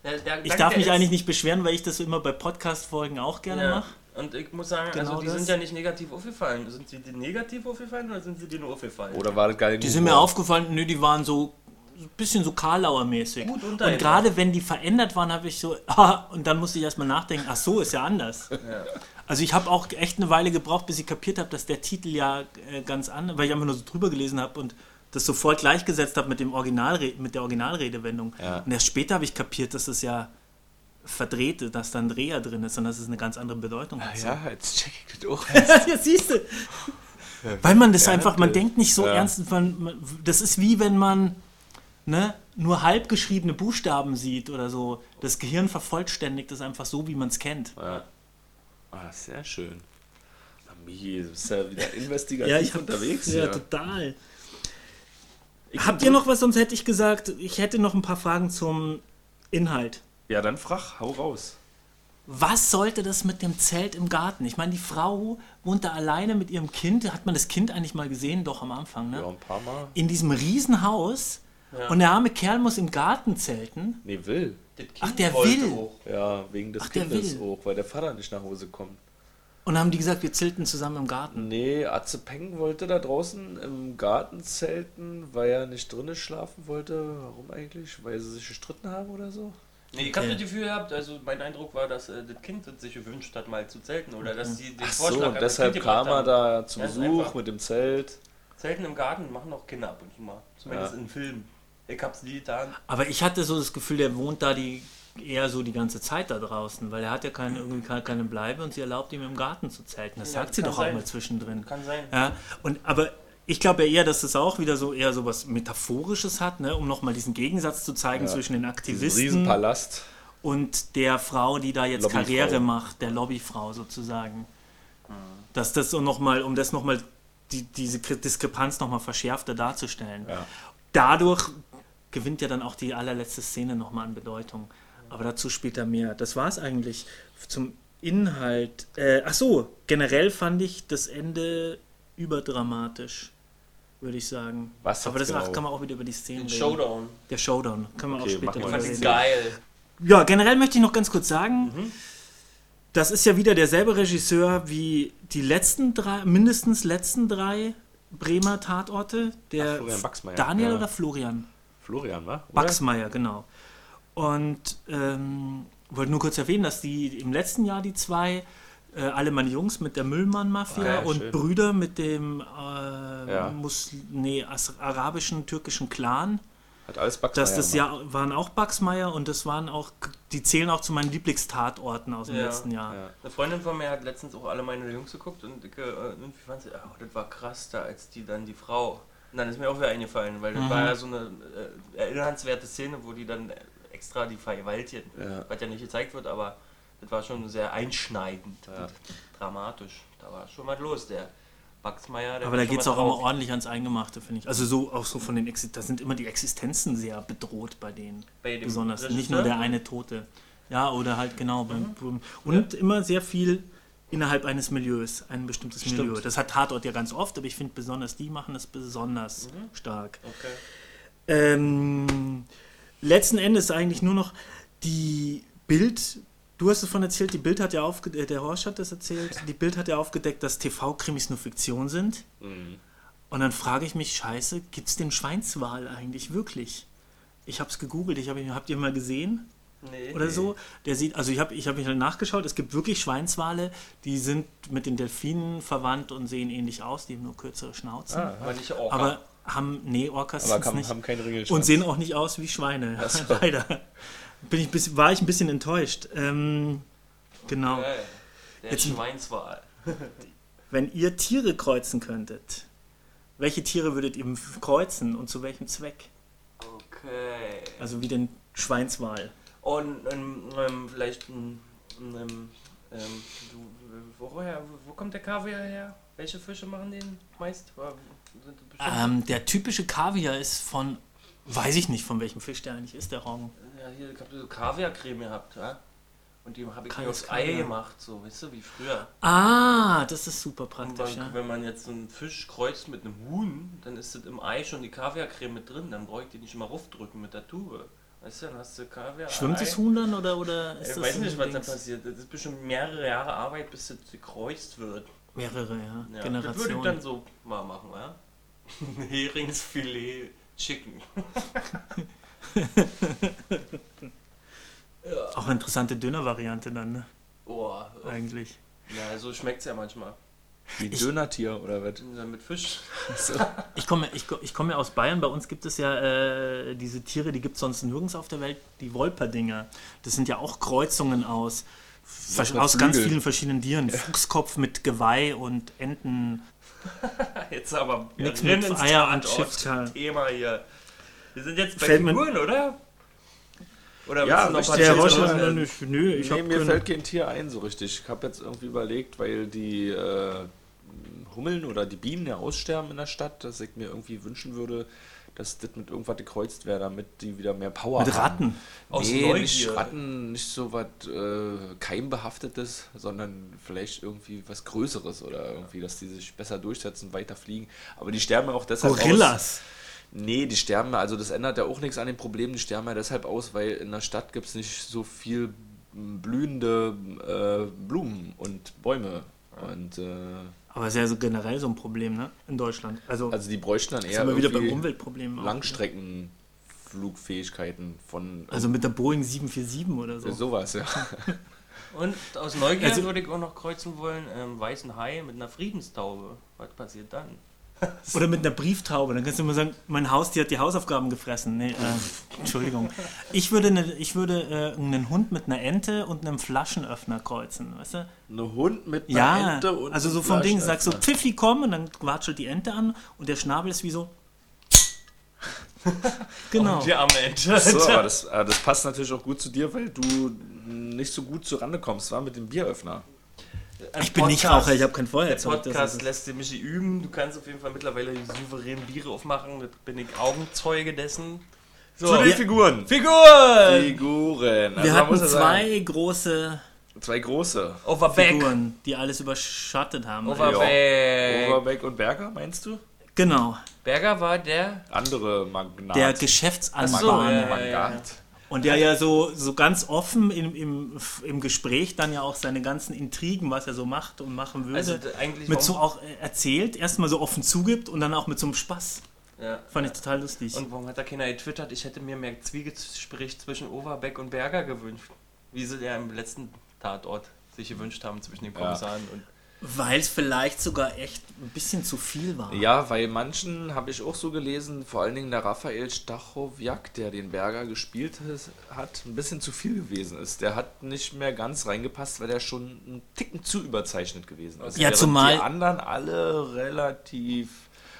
Der, der, Ich darf mich eigentlich nicht beschweren, weil ich das immer bei Podcast-Folgen auch gerne Ja. mache. Und ich muss sagen, Genau also die das. sind ja nicht negativ aufgefallen. Sind sie dir negativ aufgefallen oder sind sie dir nur aufgefallen? Oder war das geil Die sind mir aufgefallen, nö, die waren so ein bisschen so Karlauer-mäßig. Gut Und gerade wenn die verändert waren, habe ich so, ah, [LAUGHS] und dann musste ich erstmal nachdenken, ach so, ist ja anders. Ja. Also ich habe auch echt eine Weile gebraucht, bis ich kapiert habe, dass der Titel ja äh, ganz anders, weil ich einfach nur so drüber gelesen habe und das sofort gleichgesetzt habe mit, dem Originalre mit der Originalredewendung. Ja. Und erst später habe ich kapiert, dass es ja verdrehte, dass da ein Dreher drin ist und dass es eine ganz andere Bedeutung hat. Ja, jetzt check ich das auch. [LAUGHS] ja, siehst du. Weil man das Ja, einfach, man denkt nicht so Ja. ernst, man, man, das ist wie wenn man ne, nur halb geschriebene Buchstaben sieht oder so. Das Gehirn vervollständigt das einfach so, wie man es kennt. Ja. Ah, sehr schön. Michi, du bist ja wieder [LAUGHS] investigativ Ja, ich hab, unterwegs. Ja, hier. total. Ich Habt ihr noch was, sonst hätte ich gesagt, ich hätte noch ein paar Fragen zum Inhalt. Ja, dann frag, hau raus. Was sollte das mit dem Zelt im Garten? Ich meine, die Frau wohnt da alleine mit ihrem Kind. Hat man das Kind eigentlich mal gesehen? Doch am Anfang, ne? Ja, ein paar Mal. In diesem Riesenhaus. Ja. Und der arme Kerl muss im Garten zelten. Nee, will. Das Kind Ach, der wollte will. auch. Ja, wegen des Ach, der Kindes will. auch, weil der Vater nicht nach Hause kommt. Und haben die gesagt, wir zelten zusammen im Garten. Nee, Atze Peng wollte da draußen im Garten zelten, weil er nicht drinnen schlafen wollte. Warum eigentlich? Weil sie sich gestritten haben oder so? Nee, ich habe das Gefühl gehabt, also mein Eindruck war, dass äh, das Kind sich gewünscht hat, mal zu zelten. Oder dass sie den Ach Vorschlag so, das deshalb kam er da zu Besuch mit dem Zelt. Zelten im Garten machen auch Kinder ab und zu mal. Zumindest Ja. in Filmen. Ich hab's nie getan. Aber ich hatte so das Gefühl, der wohnt da die eher so die ganze Zeit da draußen, weil er hat ja keine, irgendwie keine, Bleibe und sie erlaubt ihm im Garten zu zelten. Das Ja, sagt sie kann doch auch sein. mal zwischendrin. Kann sein. Ja, und aber ich glaube ja eher, dass das auch wieder so eher so was Metaphorisches hat, ne, um nochmal diesen Gegensatz zu zeigen Ja. zwischen den Aktivisten Riesenpalast. und der Frau, die da jetzt Lobbyfrau. Karriere macht, der Lobbyfrau sozusagen. Dass das so nochmal, um das nochmal, die, diese Diskrepanz nochmal verschärfter darzustellen. Ja. Dadurch gewinnt ja dann auch die allerletzte Szene nochmal an Bedeutung. Aber dazu später mehr. Das war es eigentlich zum Inhalt. Äh, ach so, generell fand ich das Ende überdramatisch, würde ich sagen. Was Aber das genau? kann man auch wieder über die Szenen Den reden. Showdown. Der Showdown. Können wir Okay, auch später reden. geil. Ja, generell möchte ich noch ganz kurz sagen, das ist ja wieder derselbe Regisseur wie die letzten drei, mindestens letzten drei Bremer Tatorte. Der Ach, Florian Baxmeier. Daniel Ja. oder Florian? Florian, wa? Oder? Baxmeier, genau. Und ähm, wollte nur kurz erwähnen, dass die im letzten Jahr die zwei, äh, alle meine Jungs mit der Müllmann-Mafia Ah, ja, und schön. Brüder mit dem äh, Ja. Nee, arabischen, türkischen Clan, Hat alles Baxmeier das, das. Jahr waren auch Baxmeier und das waren auch, die zählen auch zu meinen Lieblingstatorten aus dem Ja. letzten Jahr. Ja. Eine Freundin von mir hat letztens auch alle meine Jungs geguckt und ich, irgendwie fand sie, oh, das war krass da, als die dann die Frau. Und dann ist mir auch wieder eingefallen, weil das Mhm. war ja so eine äh, erinnernswerte Szene, wo die dann extra die vergewaltigen. Ja. Was ja nicht gezeigt wird, aber das war schon sehr einschneidend Ja. und dramatisch. Da war schon was los, der Baxmeier. Der Aber da geht es auch immer drauf. ordentlich ans Eingemachte, finde ich. Also so auch so von den Exi da sind immer die Existenzen sehr bedroht bei denen. Bei Besonders. Nicht nur der eine Tote. Ja, oder halt genau. Mhm. Beim, und immer sehr viel innerhalb eines Milieus, ein bestimmtes Stimmt. Milieu. Das hat Tatort ja ganz oft, aber ich finde besonders die machen das besonders Mhm. stark. Okay. Ähm, letzten Endes eigentlich nur noch die Bild. Du hast davon erzählt, die Bild hat ja aufgedeckt, der Horst hat das erzählt, die Bild hat ja aufgedeckt, dass TV-Krimis nur Fiktion sind. Mhm. Und dann frage ich mich, scheiße, gibt es den Schweinswal eigentlich wirklich? Ich habe es gegoogelt, ich hab, habt ihr mal gesehen Nee. oder so? Der sieht, also ich habe ich hab mich halt nachgeschaut, es gibt wirklich Schweinswale, die sind mit den Delfinen verwandt und sehen ähnlich aus, die haben nur kürzere Schnauzen. Ah, Aber nicht Orca. Aber haben, nee, Orcas aber kann, nicht. haben keine Ringelschwanz. Und sehen auch nicht aus wie Schweine. So. [LAUGHS] Leider. Bin ich bis, war ich ein bisschen enttäuscht. Ähm, genau. Okay. Der Jetzt- Schweinswal. Wenn ihr Tiere kreuzen könntet, welche Tiere würdet ihr kreuzen und zu welchem Zweck? Okay. Also wie den Schweinswal. Und ähm, ähm, vielleicht ein. ähm, ähm, du, woher, wo kommt der Kaviar her? Welche Fische machen den meist? Ähm, der typische Kaviar ist von, weiß ich nicht, von welchem Fisch der eigentlich ist, der Roggen. Ja, hier, ich hab so Kaviarcreme gehabt, ja? Und die habe ich mir aufs Ei gemacht, so, weißt du, wie früher. Ah, das ist super praktisch, dann, ja. wenn man jetzt so einen Fisch kreuzt mit einem Huhn, dann ist das im Ei schon die Kaviarcreme mit drin. Dann brauche ich die nicht immer raufdrücken mit der Tube. Weißt du, dann hast du Kaviar. Schwimmt das Huhn dann oder, oder ist Ich das weiß nicht, was da passiert. Das ist bestimmt mehrere Jahre Arbeit, bis das gekreuzt wird. Mehrere, ja. Ja, das würde ich Generationen. dann so mal machen, ja? [LAUGHS] Heringsfilet Chicken. [LAUGHS] Auch eine interessante Döner-Variante dann, ne? Oh, Eigentlich. na, so schmeckt es ja manchmal. Wie ein Dönertier oder was? Ja, Mit Fisch. [LAUGHS] Ich komme, ich, ich komme ja aus Bayern. Bei uns gibt es ja äh, diese Tiere, die gibt es sonst nirgends auf der Welt, die Wolperdinger. Das sind ja auch Kreuzungen aus, aus ganz Flügeln. vielen verschiedenen Tieren. Fuchskopf mit Geweih und Enten. [LAUGHS] Jetzt aber rennen mit ins Eier und Schifftal. Thema hier. Wir sind jetzt bei Fällt Figuren, oder? Oder Ja, noch richtig. ein Der paar Tiere loswerden? nö, nö, ich nee, hab mir keinen- fällt kein Tier ein so richtig. Ich habe jetzt irgendwie überlegt, weil die äh, Hummeln oder die Bienen ja aussterben in der Stadt, dass ich mir irgendwie wünschen würde, dass das mit irgendwas gekreuzt wäre, damit die wieder mehr Power mit haben. Ratten. Aus nee, Neugier. nicht Ratten, nicht so was äh, keimbehaftetes, sondern vielleicht irgendwie was Größeres oder irgendwie, dass die sich besser durchsetzen, weiter fliegen. Aber die sterben ja auch deshalb aus. Gorillas. Nee, die sterben, also das ändert ja auch nichts an den Problemen, die sterben ja deshalb aus, weil in der Stadt gibt es nicht so viel blühende äh, Blumen und Bäume. Und äh, Aber ist ja so generell so ein Problem, ne? In Deutschland. Also, also die bräuchten dann sind eher wir wieder beim Umweltproblem. auch, ne? Langstreckenflugfähigkeiten von Also mit der Boeing 747 oder so. äh, sowas, ja. [LAUGHS] Und aus Neugier Also- würde ich auch noch kreuzen wollen, ähm, weißen Hai mit einer Friedenstaube. Was passiert dann? [LAUGHS] Oder mit einer Brieftaube. Dann kannst du immer sagen, mein Haustier hat die Hausaufgaben gefressen. Nee, äh, [LAUGHS] Entschuldigung. Ich würde, eine, ich würde äh, einen Hund mit einer Ente und einem Flaschenöffner kreuzen, weißt du? Ein Hund mit einer Ja, Ente und also so vom Ding, sagst so Fleischöffner. Pfiffi komm und dann watschelt die Ente an und der Schnabel ist wie so. [LAUGHS] genau. Die arme Ente. So, aber das, aber das passt natürlich auch gut zu dir, weil du nicht so gut zurande kommst, war mit dem Bieröffner. Ein Ich bin nicht Podcast- Raucher, ich habe kein Der Feuerzeug. das Podcast lässt dir mich üben. Du kannst auf jeden Fall mittlerweile souverän Biere aufmachen. Da bin ich Augenzeuge dessen. So, Zu den Ja. Figuren. Figuren! Figuren. Also Wir hatten muss ja zwei große Sagen, zwei große. Overback. Figuren, die alles überschattet haben. Overback. Overbeck und Berger, meinst du? Genau. Berger war der. Andere Magnat. Der Ach so, ja, ja, Magnat. Und der ja so, so ganz offen im, im, im Gespräch dann ja auch seine ganzen Intrigen, was er so macht und machen würde, Also mit so auch äh, erzählt, erstmal so offen zugibt und dann auch mit so einem Spaß. Ja. Fand ich total lustig. Und warum hat da keiner getwittert? Ich hätte mir mehr Zwiegespräch zwischen Overbeck und Berger gewünscht. Wie sie ja im letzten Tatort sich gewünscht haben zwischen den Kommissaren und. Weil es vielleicht sogar echt ein bisschen zu viel war. Ja, weil manchen habe ich auch so gelesen, vor allen Dingen der Raphael Stachowiak, der den Berger gespielt hat, ein bisschen zu viel gewesen ist. Der hat nicht mehr ganz reingepasst, weil der schon einen Ticken zu überzeichnet gewesen ist. Ja, Während zumal- die anderen alle relativ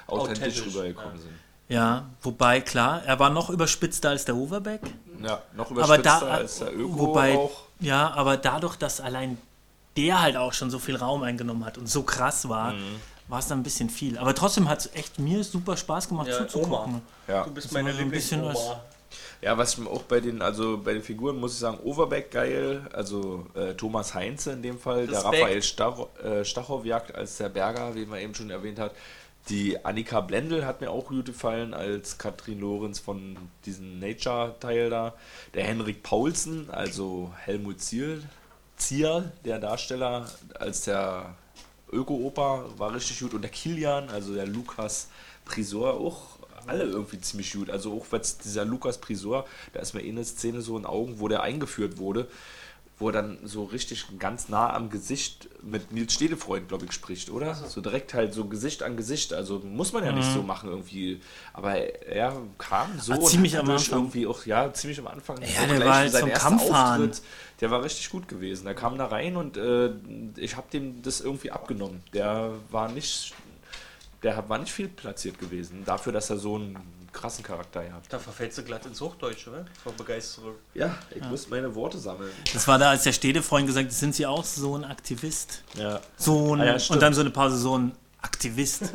authentisch, Authentisch, rübergekommen ja. sind. Ja, wobei klar, er war noch überspitzter als der Overbeck. Ja, noch Aber überspitzter da, als der Öko wobei, auch. ja, aber dadurch, dass allein der halt auch schon so viel Raum eingenommen hat und so krass war, Mhm. war es dann ein bisschen viel. Aber trotzdem hat es echt mir super Spaß gemacht Ja, zuzugucken. Oma. Ja. Du bist Das meine Lieblingsoma. Ja, was ich mir auch bei den, also bei den Figuren muss ich sagen, Overbeck geil, also äh, Thomas Heinze in dem Fall, der Respekt. Raphael Stach, äh, Stachowiak als der Berger, wie man eben schon erwähnt hat. Die Annika Blendl hat mir auch gut gefallen als Katrin Lorenz von diesem Nature-Teil da. Der Henrik Paulsen, also Helmut Ziel, Zier, der Darsteller, als der Öko-Opa war richtig gut. Und der Kilian, also der Lukas Prisor, auch alle irgendwie ziemlich gut. Also auch was dieser Lukas Prisor, da ist mir eh eine Szene so in Augen, wo der eingeführt wurde, wo er dann so richtig ganz nah am Gesicht mit Nils Stedefreund, glaube ich, spricht, oder? So direkt halt so Gesicht an Gesicht. Also muss man ja nicht so machen irgendwie. Aber er kam so und ziemlich am Anfang. irgendwie auch, ja, ziemlich am Anfang. Ja, auch der war halt zum. Auftritt, der war richtig gut gewesen. Der kam da rein und äh, ich habe dem das irgendwie abgenommen. Der war nicht, der war nicht viel platziert gewesen. Dafür, dass er so einen krassen Charakter hat. Da verfällst du glatt ins Hochdeutsche, oder? Vor Begeisterung. Ja, ich muss meine Worte sammeln. Das war da, als der Städtefreund gesagt hat, sind Sie auch so ein Aktivist? Ja. So ein, Ah ja, und dann so eine Pause, so ein Aktivist. [LAUGHS]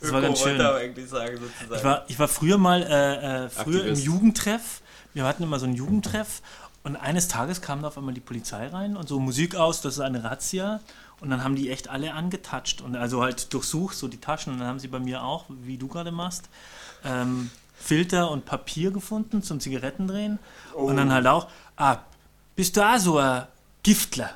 Das war ganz schön. wollte eigentlich sagen, sozusagen. Ich war, ich war früher mal, äh, äh, früher Aktivist. im Jugendtreff. Wir hatten immer so einen Jugendtreff und eines Tages kam da auf einmal die Polizei rein und so Musik aus, das ist eine Razzia. Und dann haben die echt alle angetatscht und also halt durchsucht, so die Taschen. Und dann haben sie bei mir auch, wie du gerade machst, ähm, Filter und Papier gefunden zum Zigarettendrehen. Und dann halt auch, ah, bist du auch so ein Giftler?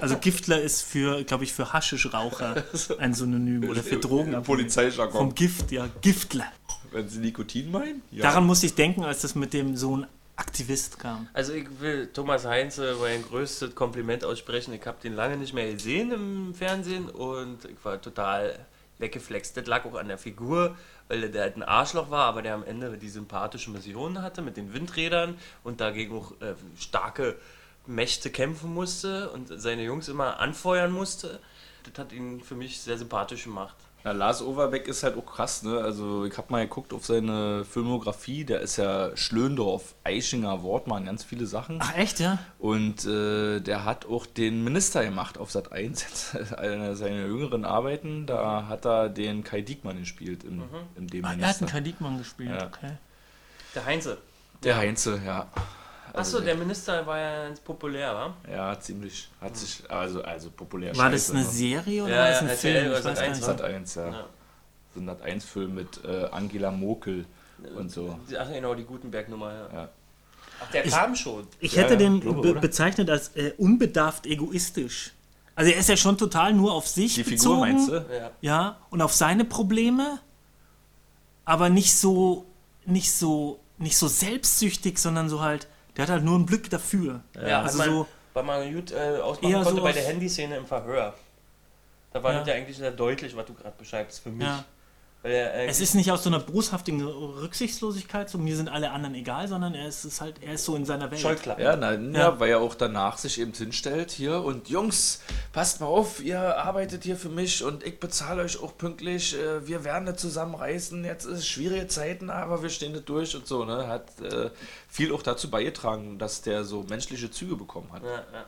Also Giftler ist für, glaube ich, für Haschischraucher [LAUGHS] ein Synonym oder für Drogen. Polizeijargon. Vom Gift, ja, Giftler. Wenn Sie Nikotin meinen? Ja. Daran musste ich denken, als das mit dem so ein Aktivist kam. Also ich will Thomas Heinze mein größtes Kompliment aussprechen. Ich habe den lange nicht mehr gesehen im Fernsehen und ich war total weggeflext. Das lag auch an der Figur, weil der halt ein Arschloch war, aber der am Ende die sympathische Mission hatte mit den Windrädern und dagegen auch äh, starke Mächte kämpfen musste und seine Jungs immer anfeuern musste. Das hat ihn für mich sehr sympathisch gemacht. Na, Lars Overbeck ist halt auch krass, ne? Also ich habe mal geguckt auf seine Filmografie, der ist ja Schlöndorf, Eichinger, Wortmann, ganz viele Sachen. Ach echt, ja? Und äh, der hat auch den Minister gemacht auf Sat 1, [LAUGHS] eine seiner jüngeren Arbeiten. Da hat er den Kai Diekmann gespielt im, in dem Ah, er hat Minister. einen Kai Diekmann gespielt, Ja. okay. Der Heinze. der Heinze, ja. Achso, der Minister war ja ganz populär, wa? Ja, ziemlich. Hat sich, also, also populär War das eine ne? Serie oder Ja, war das ja, ein RTL Film? Sat.1, nicht. Sat 1, ja. Ja. So ein Sat 1 Film mit äh, Angela Mokel und so. Ach genau, die Gutenberg-Nummer, ja. Ja. Ach, der Ich- kam schon. Ich Ja, hätte ja, den glaube, be bezeichnet als äh, unbedarft egoistisch. Also er ist ja schon total nur auf sich Die bezogen. Figur meinst du? Ja. Ja, und auf seine Probleme, aber nicht so, nicht so, nicht so selbstsüchtig, sondern so halt, der hat halt nur einen Blick dafür. Ja, also man, so, weil man gut äh, ausmachen konnte so bei auf- der Handyszene im Verhör. Da war Ja. das ja eigentlich sehr deutlich, was du gerade beschreibst für mich. ja. Weil er, äh, Es ist nicht aus so einer boshaftigen Rücksichtslosigkeit, so mir sind alle anderen egal, sondern er ist, ist halt, er ist so in seiner Welt. Scheuklappen. Ja, nein, ja. Ja. weil er auch danach sich eben hinstellt hier und Jungs, passt mal auf, ihr arbeitet hier für mich und ich bezahle euch auch pünktlich. äh, Wir werden das zusammenreißen. Jetzt ist es schwierige Zeiten, aber wir stehen das durch und so. Ne? Hat äh, viel auch dazu beigetragen, dass der so menschliche Züge bekommen hat. Ja, ja.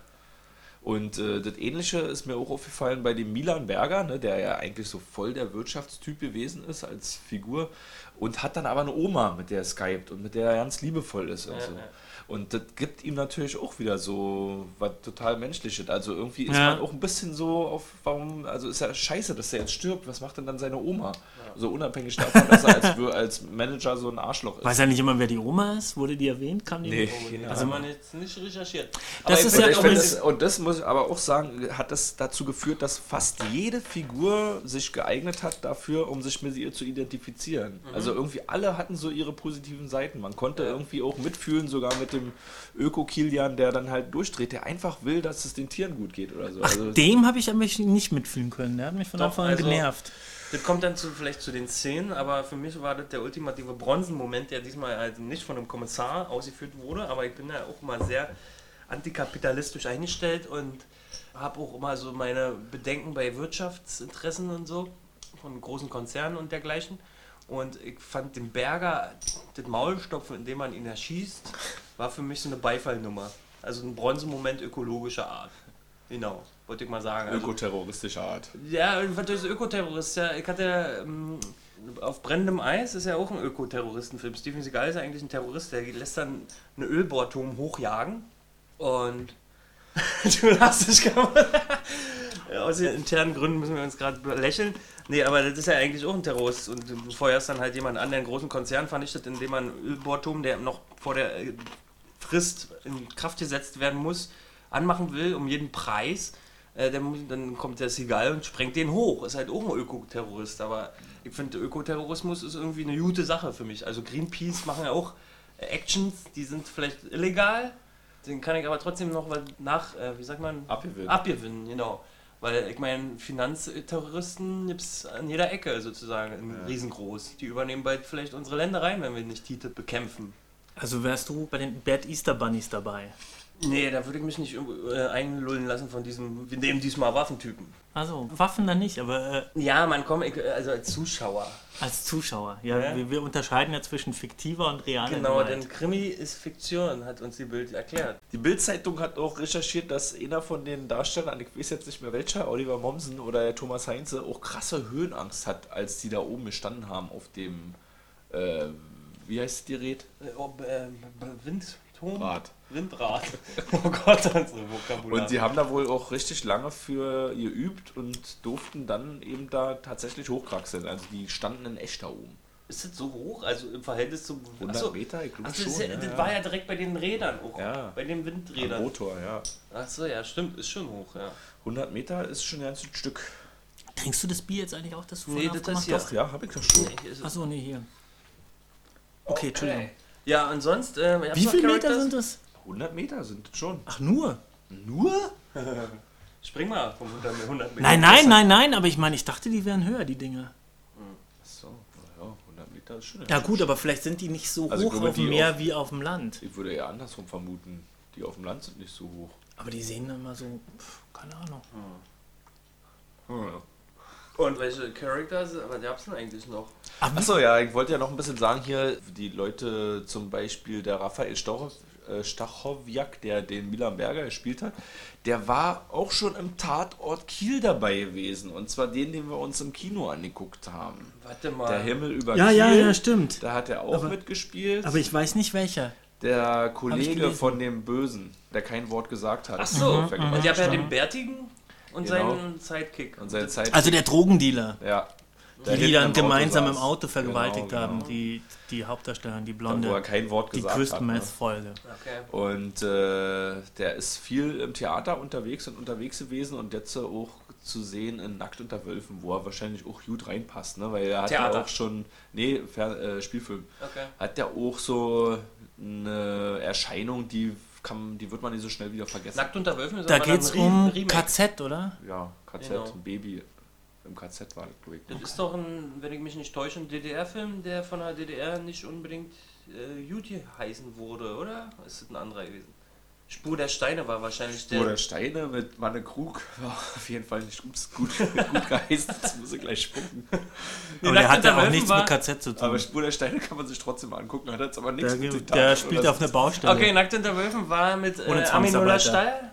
Und äh, das Ähnliche ist mir auch aufgefallen bei dem Milan Berger, ne, der ja eigentlich so voll der Wirtschaftstyp gewesen ist als Figur und hat dann aber eine Oma, mit der er skypt und mit der er ganz liebevoll ist und Ja, so. ja. Und das gibt ihm natürlich auch wieder so was total Menschliches. Also irgendwie ist Ja. man auch ein bisschen so auf, warum, also ist ja scheiße, dass er jetzt stirbt. Was macht denn dann seine Oma? So unabhängig davon, dass er als, als Manager so ein Arschloch ist. Weiß ja nicht immer, wer die Oma ist? Wurde die erwähnt? Kam die? Nee, keine also man jetzt nicht recherchiert. Das ich ist finde ja es- es, und das muss ich aber auch sagen, hat das dazu geführt, dass fast jede Figur sich geeignet hat dafür, um sich mit ihr zu identifizieren. Also irgendwie alle hatten so ihre positiven Seiten. Man konnte irgendwie auch mitfühlen, sogar mit dem Öko-Kilian, der dann halt durchdreht, der einfach will, dass es den Tieren gut geht oder so. Ach, Also, dem habe ich aber nicht mitfühlen können. Der hat mich von Doch, Anfang an also- genervt. Das kommt dann zu, vielleicht zu den Szenen, aber für mich war das der ultimative Bronzenmoment, der diesmal halt nicht von einem Kommissar ausgeführt wurde, aber ich bin ja auch mal sehr antikapitalistisch eingestellt und habe auch immer so meine Bedenken bei Wirtschaftsinteressen und so, von großen Konzernen und dergleichen. Und ich fand den Berger, das Maulstopfen, indem man ihn erschießt, war für mich so eine Beifallnummer. Also ein Bronzemoment ökologischer Art. Genau, wollte ich mal sagen. Also, ökoterroristischer Art. ja, was ist Ökoterrorist? Ja, ich hatte ähm, auf brennendem Eis ist ja auch ein Ökoterroristenfilm. Steven Seagal ist eigentlich ein Terrorist, der lässt dann eine Ölbohrturm hochjagen und [LAUGHS] du lachst dich kaputt. Ja, Aus den internen Gründen müssen wir uns gerade lächeln. Nee, aber das ist ja eigentlich auch ein Terrorist. Und du feuerst dann halt jemand an, der einen großen Konzern vernichtet, indem man einen Ölbohrturm, der noch vor der äh, Frist in Kraft gesetzt werden muss, anmachen will, um jeden Preis. Äh, muss- dann kommt der Seagal und sprengt den hoch. Ist halt auch ein Ökoterrorist. Aber ich finde, Ökoterrorismus ist irgendwie eine gute Sache für mich. Also Greenpeace machen ja auch äh, Actions, die sind vielleicht illegal. Den kann ich aber trotzdem noch was nach, äh, wie sagt man? Abgewinnen. Abgewinnen, genau. Weil ich meine, Finanzterroristen gibt es an jeder Ecke sozusagen, in riesengroß. Die übernehmen bald vielleicht unsere Ländereien, wenn wir nicht TTIP bekämpfen. Also wärst du bei den Bad Easter Bunnies dabei. Nee, da würde ich mich nicht äh, einlullen lassen von diesem, wir nehmen diesmal Waffentypen. Also Waffen dann nicht, aber äh, Ja, man komm, ich, also als Zuschauer. als Zuschauer. Ja, Ja. Wir, wir unterscheiden ja zwischen fiktiver und realer Genau, Gewalt. denn Krimi ist Fiktion, hat uns die Bild erklärt. Die Bild-Zeitung hat auch recherchiert, dass einer von den Darstellern, ich weiß jetzt nicht mehr welcher, Oliver Mommsen oder der Thomas Heinze, auch krasse Höhenangst hat, als die da oben gestanden haben auf dem, äh, wie heißt die Gerät? Äh, ob, äh, Windturm? Rad. Windrad. [LAUGHS] oh Gott, unsere Vokabular. Und die haben da wohl auch richtig lange für geübt und durften dann eben da tatsächlich hochkraxeln. Also die standen in echt da oben. ist das so hoch? Also im Verhältnis zum 100 Achso, Meter, ich glaube Achso, schon. das, ja, ja, das ja. war ja direkt bei den Rädern auch. Ja. Bei den Am Windrädern. Motor, ja. Achso, ja, stimmt, ist schon hoch, ja. 100 Meter ist schon ein ganzes Stück. Trinkst du das Bier jetzt eigentlich auch, das du Nee, das aufgemacht ja- hast? Ja, habe ich doch schon. Achso, nee, hier. Okay, Entschuldigung. Ja, und sonst, äh, Wie viele Meter sind das? 100 Meter sind es schon. Ach, nur? Nur? [LAUGHS] Spring mal vom 100 100 Meter. Nein, nein, nein, nein, aber ich meine, ich dachte, die wären höher, die Dinge. So, ja, 100 Meter ist schon. Ja gut, aber vielleicht sind die nicht so Also ich hoch glaube, auf dem Meer auf- wie auf dem Land. Ich würde eher andersrum vermuten. Die auf dem Land sind nicht so hoch. Aber die sehen dann immer so, pf, keine Ahnung. Und welche Characters, aber gab es denn eigentlich noch? Achso, ja, ich wollte ja noch ein bisschen sagen hier, die Leute zum Beispiel der Raphael äh, Stachowiak, der den Milan Berger gespielt hat, der war auch schon im Tatort Kiel dabei gewesen. Und zwar den, den wir uns im Kino angeguckt haben. Warte mal. Der Himmel über Ja, Kiel. ja, ja, stimmt. Da hat er auch Aber- mitgespielt. Aber ich weiß nicht welcher. der Kollege von dem Bösen, der kein Wort gesagt hat. Ach so, Vergewaltigt. und ihr habt ja den Bärtigen und Genau. seinen Sidekick. Und seine Zeit. Also der Drogendealer. ja. Da Die dann im Auto gemeinsam saß. im Auto vergewaltigt Genau, haben, genau. die, die Hauptdarstellerin, die Wo er Blonde. kein Wort Die gesagt Crystal hat. Ne? Okay. Und äh, der ist viel im Theater unterwegs und unterwegs gewesen und jetzt auch zu sehen in Nackt unter Wölfen, wo er wahrscheinlich auch gut reinpasst, ne? weil er hat Theater. ja auch schon, nee, Fer äh, Spielfilm, Okay. hat ja auch so eine Erscheinung, die kann, die wird man nicht so schnell wieder vergessen. Nackt unter Wölfen ist Da ein Re- um Remake. KZ, oder? Ja, KZ, Genau. ein Baby im KZ war das Projekt. Das ist doch ein, wenn ich mich nicht täusche, ein DDR-Film, der von der DDR nicht unbedingt äh, Juti heißen wurde, oder? Ist das ein anderer gewesen? Spur der Steine war wahrscheinlich der. Oder Steine mit Wanne Krug [LAUGHS] war auf jeden Fall nicht gut, gut, gut geheißen, das muss ich gleich spucken. Aber Nackt der hat ja auch nichts war- mit KZ zu tun. Aber Spur der Steine kann man sich trotzdem mal angucken, hat jetzt aber nichts der, mit dem der Tag spielt auf einer. Baustelle. Okay, Nackt unter Wölfen war mit äh, Zwangsarbeiter. Stahl.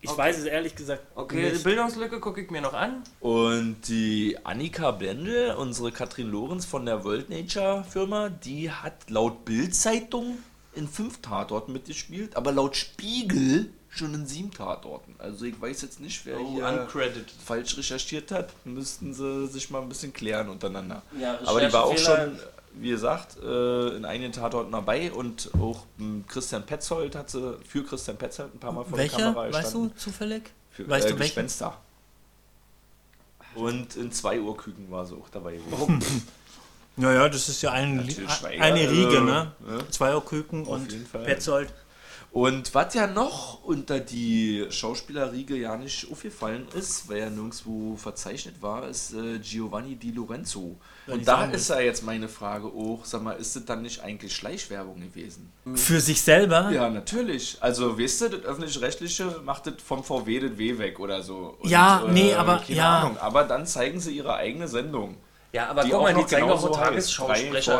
Ich weiß es ehrlich gesagt Okay, nicht. Bildungslücke gucke ich mir noch an. Und die Annika Blendl, unsere Katrin Lorenz von der World Nature Firma, die hat laut Bild-Zeitung in fünf Tatorten mitgespielt, aber laut Spiegel schon in sieben Tatorten. Also ich weiß jetzt nicht, wer Oh, hier uncredited. falsch recherchiert hat. Müssten sie sich mal ein bisschen klären untereinander. Ja, aber die war auch schon, wie gesagt, äh, in einigen Tatorten dabei und auch m, Christian Petzold hat sie für Christian Petzold ein paar Mal vor Welcher, der Kamera weißt du gestanden. zufällig? Für, Weißt äh, du welchen? Gespenster. Und in zwei Uhrküken war sie auch dabei. Naja, das ist ja ein, Schweiger, eine Riege, äh, ne? ne? Zweierküken Auf und. Petzold. Und was ja noch unter die Schauspielerriege ja nicht aufgefallen ist, weil er nirgendwo verzeichnet war, ist äh, Giovanni Di Lorenzo. Ja, Und da ist ja jetzt meine Frage auch, sag mal, ist das dann nicht eigentlich Schleichwerbung gewesen? Für sich selber? Ja, natürlich. Also, weißt du, das Öffentlich-Rechtliche macht das vom VW das W weg oder so. Und, Ja, nee, aber- keine ja. Ahnung. Aber dann zeigen sie ihre eigene Sendung. Ja, aber Die guck mal, die zeigen auch so. Tagesschausprecher.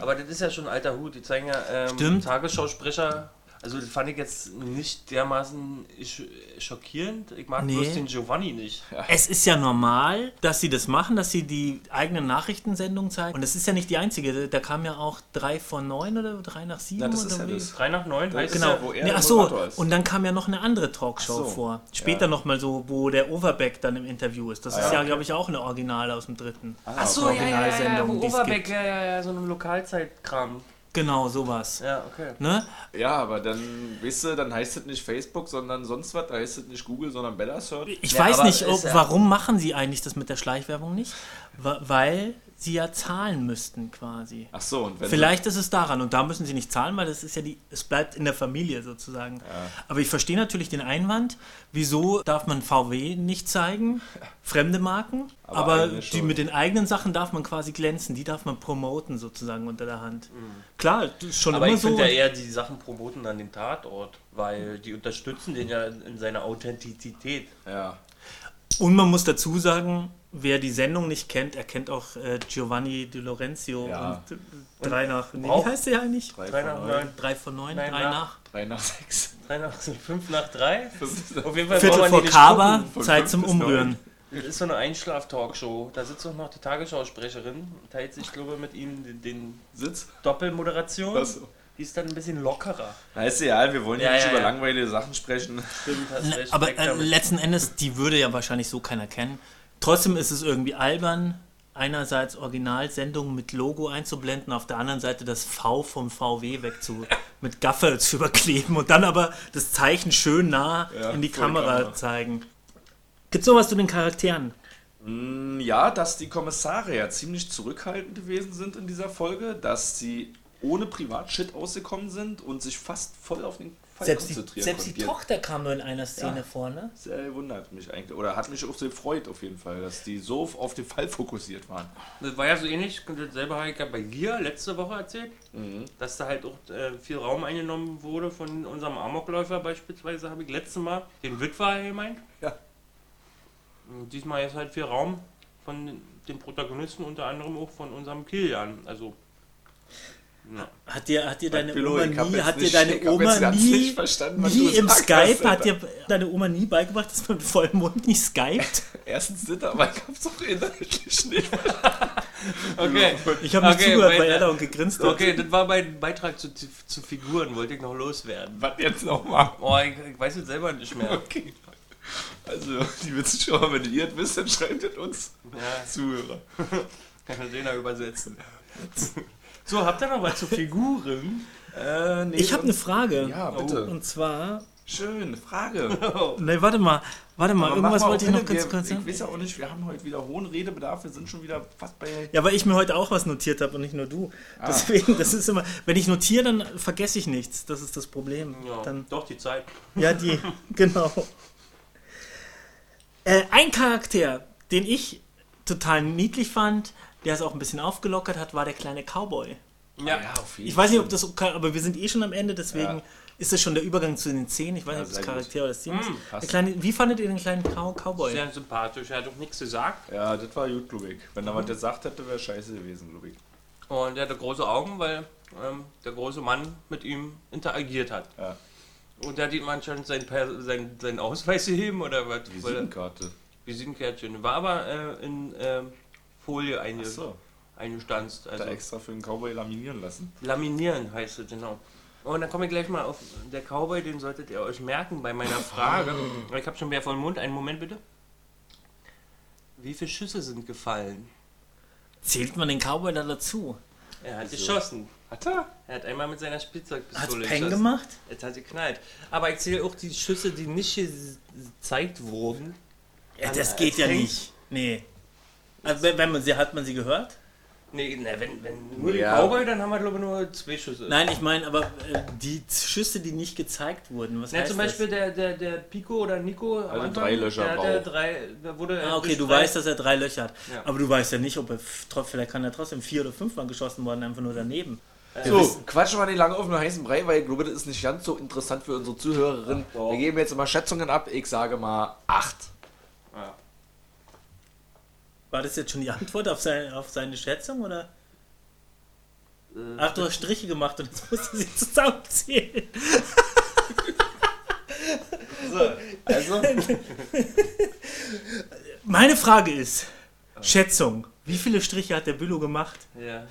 Aber das ist ja schon alter Hut. Die zeigen ja ähm. Tagesschausprecher. Also das fand ich jetzt nicht dermaßen sch- schockierend. Ich mag Nee. bloß den Giovanni nicht. Es ist ja normal, dass sie das machen, dass sie die eigenen Nachrichtensendungen zeigen. Und das ist ja nicht die einzige. Da kam ja auch drei von neun oder drei nach sieben. Na, das oder ist ja das. 3 nach 9 Das heißt Genau. ja, wo er nee, der ach so, und dann kam ja noch eine andere Talkshow so. vor. Später Ja. noch mal so, wo der Overbeck dann im Interview ist. Das ist ja, glaube ich, auch eine Originale aus dem dritten. Ah, Ach so, ja, ja, ja, wo Overbeck, ja, ja, ja, so eine Lokalzeitkram. Genau, sowas. Ja, okay. Ne? Ja, aber dann, weißt du, dann heißt es nicht Facebook, sondern sonst was, da heißt es nicht Google, sondern Bella Search. Ich Ja, weiß nicht, ob, warum machen sie eigentlich das mit der Schleichwerbung nicht? Weil sie ja zahlen müssten quasi. Ach so, und wenn Vielleicht ist es daran und da müssen sie nicht zahlen, weil das ist ja die, es bleibt in der Familie sozusagen. Aber ich verstehe natürlich den Einwand, wieso darf man VW nicht zeigen, fremde Marken, Aber aber, die mit den eigenen Sachen darf man quasi glänzen, die darf man promoten sozusagen unter der Hand. Klar, das ist schon Mhm. Aber immer ich so. finde ja eher, die Sachen promoten an den Tatort, weil die unterstützen den ja in seiner Authentizität. Ja, Und man muss dazu sagen, wer die Sendung nicht kennt, er kennt auch äh, Giovanni Di Lorenzo Ja. und äh, drei nach. Nee, wie heißt der eigentlich? drei, Drei von nach neun. Drei von neun, Nein, drei nach. nach. drei nach sechs. Drei nach, fünf nach drei? Auf jeden Fall Viertel vor Kaba, Zeit zum Umrühren. Das ist so eine Einschlaf-Talkshow. Da sitzt auch noch die Tagesschausprecherin, teilt sich, glaube ich, mit ihm den, den Sitz. Doppelmoderation. So. Die ist dann ein bisschen lockerer. Na, ist ja, wir wollen ja, Ja, nicht ja, über ja. langweilige Sachen sprechen. Stimmt, hast recht. Aber äh, letzten Endes, die würde ja wahrscheinlich so keiner kennen. Trotzdem ist es irgendwie albern, einerseits Originalsendungen mit Logo einzublenden, auf der anderen Seite das V vom VW wegzu [LAUGHS] mit Gaffer zu überkleben und dann aber das Zeichen schön nah Ja, in die Kamera, Kamera. zeigen. Gibt's noch was zu den Charakteren? Mm, Ja, dass die Kommissare ja ziemlich zurückhaltend gewesen sind in dieser Folge, dass sie ohne Privatshit ausgekommen sind und sich fast voll auf den Fall Selbst die, konzentrieren selbst die konnten. Tochter kam nur in einer Szene Ja. vor, ne? Sehr wundert mich eigentlich. Oder hat mich auch sehr gefreut auf jeden Fall, dass die so auf den Fall fokussiert waren. Das war ja so ähnlich, dasselbe habe ich ja bei dir letzte Woche erzählt, Mhm. dass da halt auch äh, viel Raum eingenommen wurde von unserem Amokläufer beispielsweise, habe ich letztes Mal den Witwer gemeint. Ja. Und diesmal ist halt viel Raum von den Protagonisten, unter anderem auch von unserem Kilian. Also, ja. Hat dir, hat dir deine Pillow, Oma nie, jetzt hat dir nicht- deine ich hab Oma jetzt nie, nicht nie im Skype, hat dir deine Oma nie beigebracht, dass man mit vollem Mund nicht skypt? [LAUGHS] Erstens das, aber ich hab's auch inhaltlich nicht. Okay. Ich habe nicht Okay, zugehört, er da und gegrinst hat. Okay, das war mein Beitrag zu, zu, Figuren, wollte ich noch loswerden. Was jetzt nochmal? Oh, ich, ich weiß es selber nicht mehr. Okay. Also, liebe Zuschauer, wenn ihr es wisst, dann schreibt es uns Ja, Zuhörer. kann man den da übersetzen. So, habt ihr noch was zu Figuren? [LAUGHS] Äh, nee, Ich habe eine Frage. Ja, bitte. Und zwar. Schön, Frage. [LAUGHS] Ne, warte mal. Warte mal, Aber irgendwas wollte ich noch ganz wir- kurz Ich sagen. weiß ja auch nicht, wir haben heute wieder hohen Redebedarf. Wir sind schon wieder fast bei. Ja, weil ich mir heute auch was notiert habe und nicht nur du. Ah. Deswegen, das ist immer. Wenn ich notiere, dann vergesse ich nichts. Das ist das Problem. Ja, Dann, doch, die Zeit. ja, die. [LAUGHS] genau. Äh, ein Charakter, den ich total niedlich fand, der es auch ein bisschen aufgelockert hat, war der kleine Cowboy. Ja, auf jeden Ich weiß nicht, ob das, okay- aber wir sind eh schon am Ende, deswegen Ja. ist das schon der Übergang zu den Szenen. Ich weiß Ja, nicht, ob das sehr gut. Charakter oder das Team ist. Mm, Der kleine, wie fandet ihr den kleinen Cow Cowboy? sehr sympathisch. Er hat doch nichts gesagt. Ja, das war gut, ich. Wenn er was gesagt hätte, wäre scheiße gewesen, ich. Und er hatte große Augen, weil ähm, der große Mann mit ihm interagiert hat. Ja. Und da hat ihm anscheinend sein, Per- sein, sein Ausweis gegeben oder was? Weil- Visitenkarte. Visitenkärtchen. War aber äh, in ähm, Folie einge Achso, eingestanzt. Also er extra für den Cowboy laminieren lassen. laminieren heißt es, genau. Und dann komme ich gleich mal auf der Cowboy, den solltet ihr euch merken bei meiner Frage. Ich habe schon mehr voll Mund. Einen Moment bitte. Wie viele Schüsse sind gefallen? Zählt man den Cowboy da dazu? Er hat So. geschossen. Hat er? Er hat einmal mit seiner Hat's Spielzeugpistole Peng gemacht? Es hat geknallt. Aber ich zähle auch die Schüsse, die nicht gezeigt wurden. Ja, Also, das geht ja nicht. Nee. Also, wenn, wenn man sie, hat man sie gehört? Nee, na, wenn, wenn nur Ja. die Cowboy, dann haben wir glaube ich nur zwei Schüsse. Nein, ich meine, aber äh, die Schüsse, die nicht gezeigt wurden, was Na, heißt zum Beispiel der, der, der Pico oder Nico Also Anfang, drei Löcher der, Rauch. drei, da wurde das? Ah, okay, du drei- weißt, dass er drei Löcher hat. Ja. Aber du weißt ja nicht, ob er, vielleicht kann er trotzdem vier oder fünfmal geschossen worden, einfach nur daneben. So, quatschen wir nicht lange auf den heißen Brei, weil ich glaube, das ist nicht ganz so interessant für unsere Zuhörerinnen. Wir geben jetzt immer Schätzungen ab. Ich sage mal 8. War das jetzt schon die Antwort auf, sein, auf seine Schätzung, oder? Äh, Ach, du hast Striche gemacht und jetzt musst du sie zusammenzählen. Also, [LAUGHS] Meine Frage ist, Schätzung, wie viele Striche hat der Bülow gemacht? ja.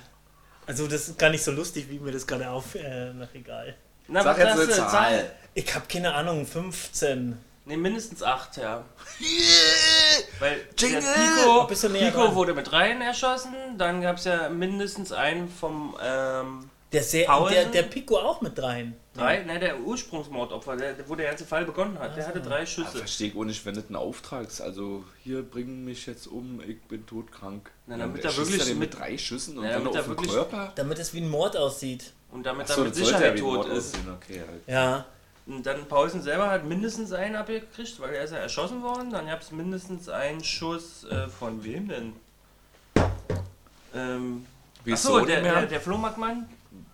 Also das ist gar nicht so lustig, wie mir das gerade auf... Äh, nach egal. Na, Sag jetzt eine du? Zahl. Ich habe keine Ahnung, 15. Ne, mindestens acht, ja. Weil Jingle! der Pico, Bist du näher Pico dran? wurde mit dreien erschossen, dann gab es ja mindestens einen vom ähm, Der, sehr, der, der Pico auch mit rein. drei, ne, der Ursprungsmordopfer, der, wo der ganze Fall begonnen hat, der hatte drei ja, Schüsse. verstehe ich auch nicht, wenn das ein Auftrag ist. Also, hier bringen mich jetzt um, ich bin todkrank. Na, damit er wirklich mit- mit drei Schüssen und Ja, dann damit auf er den wirklich- Körper. Damit es wie ein Mord aussieht. Und damit Achso, er mit ja Sicherheit tot ist. aussehen. Okay, halt. Ja. Und dann Pausen selber hat mindestens einen abgekriegt, weil er ist ja erschossen worden. Dann gab es mindestens einen Schuss äh, von wem denn? Ähm, achso, der, der, der Flohmarktmann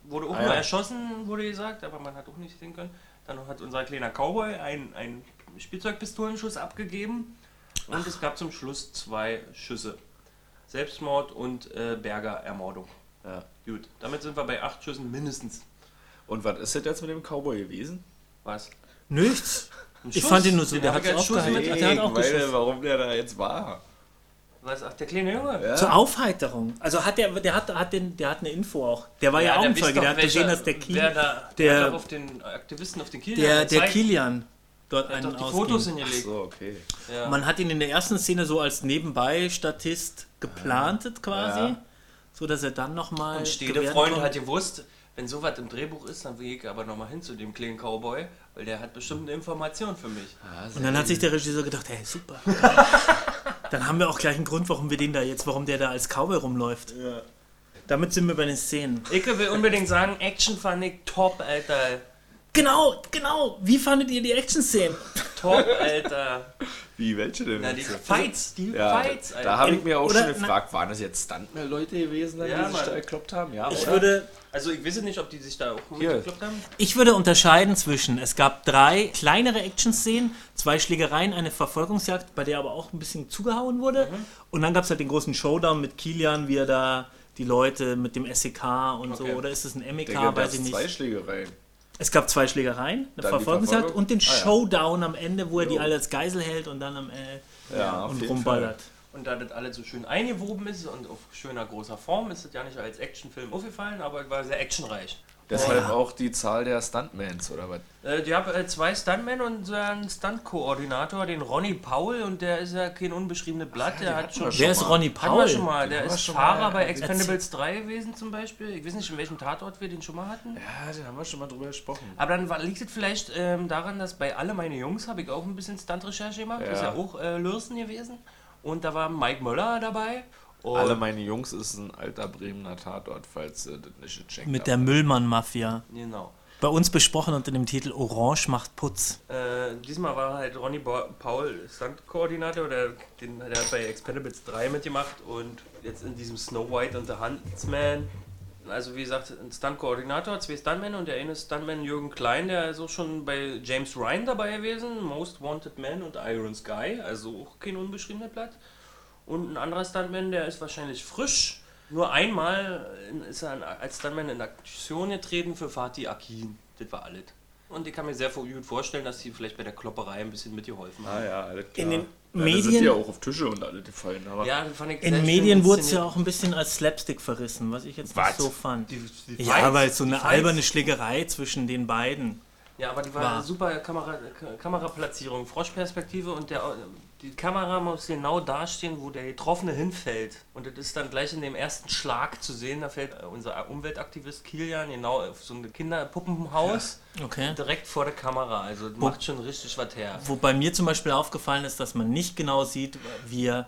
wurde auch Ah, nur erschossen, wurde gesagt, aber man hat auch nicht sehen können. Dann hat unser kleiner Cowboy einen, einen Spielzeugpistolenschuss abgegeben und es gab zum Schluss zwei Schüsse. Selbstmord und äh, Berger-Ermordung. Ja. Gut, damit sind wir bei acht Schüssen mindestens. Und was ist das jetzt mit dem Cowboy gewesen? Was? Nichts. Ein Ich Schuss? fand ihn nur so, der hat es aufgehalten. Ach, der hat auch Weil, geschossen. warum der da jetzt war. Was? Ach, der kleine Junge? Ja. Zur Aufheiterung. Also hat der, der hat, hat, den, der hat eine Info auch. Der war ja, der Augenzeuge, der hat gesehen, dass der da, der- der, hat doch auf den Aktivisten auf den Kiel der, der. Kilian dort Der hat einen doch die Fotos ausging. Ach hingelegt. so, okay. Ja. Man hat ihn in der ersten Szene so als Nebenbei-Statist geplantet quasi, Ja. so dass er dann nochmal und Stede Freund hat gewusst, wenn sowas im Drehbuch ist, dann gehe ich aber nochmal hin zu dem kleinen Cowboy, weil der hat bestimmt eine Information für mich. Und dann hat sich der Regisseur gedacht, hey, super. [LAUGHS] dann haben wir auch gleich einen Grund, warum wir den da jetzt, warum der da als Cowboy rumläuft. Damit sind wir bei den Szenen. Ich will unbedingt sagen, Action fand ich top, Alter. Genau, genau. Wie fandet ihr die Action-Szenen? Top, Alter. Wie, welche denn? Na, die jetzt? Fights, die ja, Fights, da habe ich mir auch oder- schon gefragt, waren das jetzt Stuntman-Leute gewesen, Ja, die sich Mann. da gekloppt haben? Ja, Ich oder? würde, Also ich weiß nicht, ob die sich da auch Hier. mitgekloppt haben. ich würde unterscheiden zwischen, es gab drei kleinere Action-Szenen, zwei Schlägereien, eine Verfolgungsjagd, bei der aber auch ein bisschen zugehauen wurde. Und dann gab es halt den großen Showdown mit Kilian, wie er da die Leute mit dem SEK und so, Okay. oder ist es ein MEK, Denke, weiß ich gab's zwei nicht. Schlägereien. Es gab zwei Schlägereien, eine die Verfolgungsjagd Verfolgung? und den Ah, ja. Showdown am Ende, wo er die Jo. alle als Geisel hält und dann am äh, Ja, und rumballert. Und da das alles so schön eingewoben ist und auf schöner großer Form, ist es ja nicht als Actionfilm aufgefallen, aber es war sehr actionreich. Deshalb auch die Zahl der Stuntmans, oder was? Äh, die haben äh, zwei Stuntmen und so einen Stunt-Koordinator, den Ronny Paul, und der ist ja kein unbeschriebenes Blatt. der hat schon. Wer ist Ronny Hatten wir Paul? schon mal. Der wir ist schon Fahrer mal bei. Expendables 3 gewesen zum Beispiel. Ich weiß nicht, in welchem Tatort wir den schon mal hatten. Ja, den haben wir schon mal drüber gesprochen. Aber dann war, liegt es vielleicht ähm, daran, dass bei alle meine Jungs habe ich auch ein bisschen Stunt-Recherche gemacht. Ja. Ist ja auch äh, Lürsen gewesen. Und da war Mike Möller dabei. Und Alle meine Jungs ist ein alter Bremener Tatort, falls ihr das nicht gecheckt Mit habt. der Müllmann-Mafia. Genau. Bei uns besprochen unter dem Titel Orange macht Putz. Äh, diesmal war halt Ronny Ba- Paul Stunt-Koordinator, der, den, der hat bei Expendables 3 mitgemacht und jetzt in diesem Snow White und the Huntsman. Also wie gesagt, ein Stunt-Koordinator, zwei Stuntmen und der eine Stuntman Jürgen Klein, der ist auch schon bei James Ryan dabei gewesen, Most Wanted Man und Iron Sky, also auch kein unbeschriebener Blatt. Und ein anderer Stuntman, der ist wahrscheinlich frisch. Nur einmal in- ist er als Stuntman in Aktion getreten für Fatih Akin. Das war alles. Und ich kann mir sehr gut vorstellen, dass die vielleicht bei der Klopperei ein bisschen mitgeholfen haben. Ah ja, alles klar. In den Ja, Medien- sind die ja auch auf Tische und alle gefallen. Aber Ja, das fand ich In schön Medien wurde es ja auch ein bisschen als Slapstick verrissen, was ich jetzt Was? nicht so fand. Die, die Ja, Fights- weil so eine alberne Schlägerei zwischen den beiden. Ja, aber die war, war. super Kamera, Ka- Kameraplatzierung, Froschperspektive und der, die Kamera muss genau dastehen, wo der Getroffene hinfällt. Und das ist dann gleich in dem ersten Schlag zu sehen. Da fällt unser Umweltaktivist Kilian genau auf so ein Kinderpuppenhaus Okay. direkt vor der Kamera. Also das macht schon richtig was her. Wobei mir zum Beispiel aufgefallen ist, dass man nicht genau sieht, wie er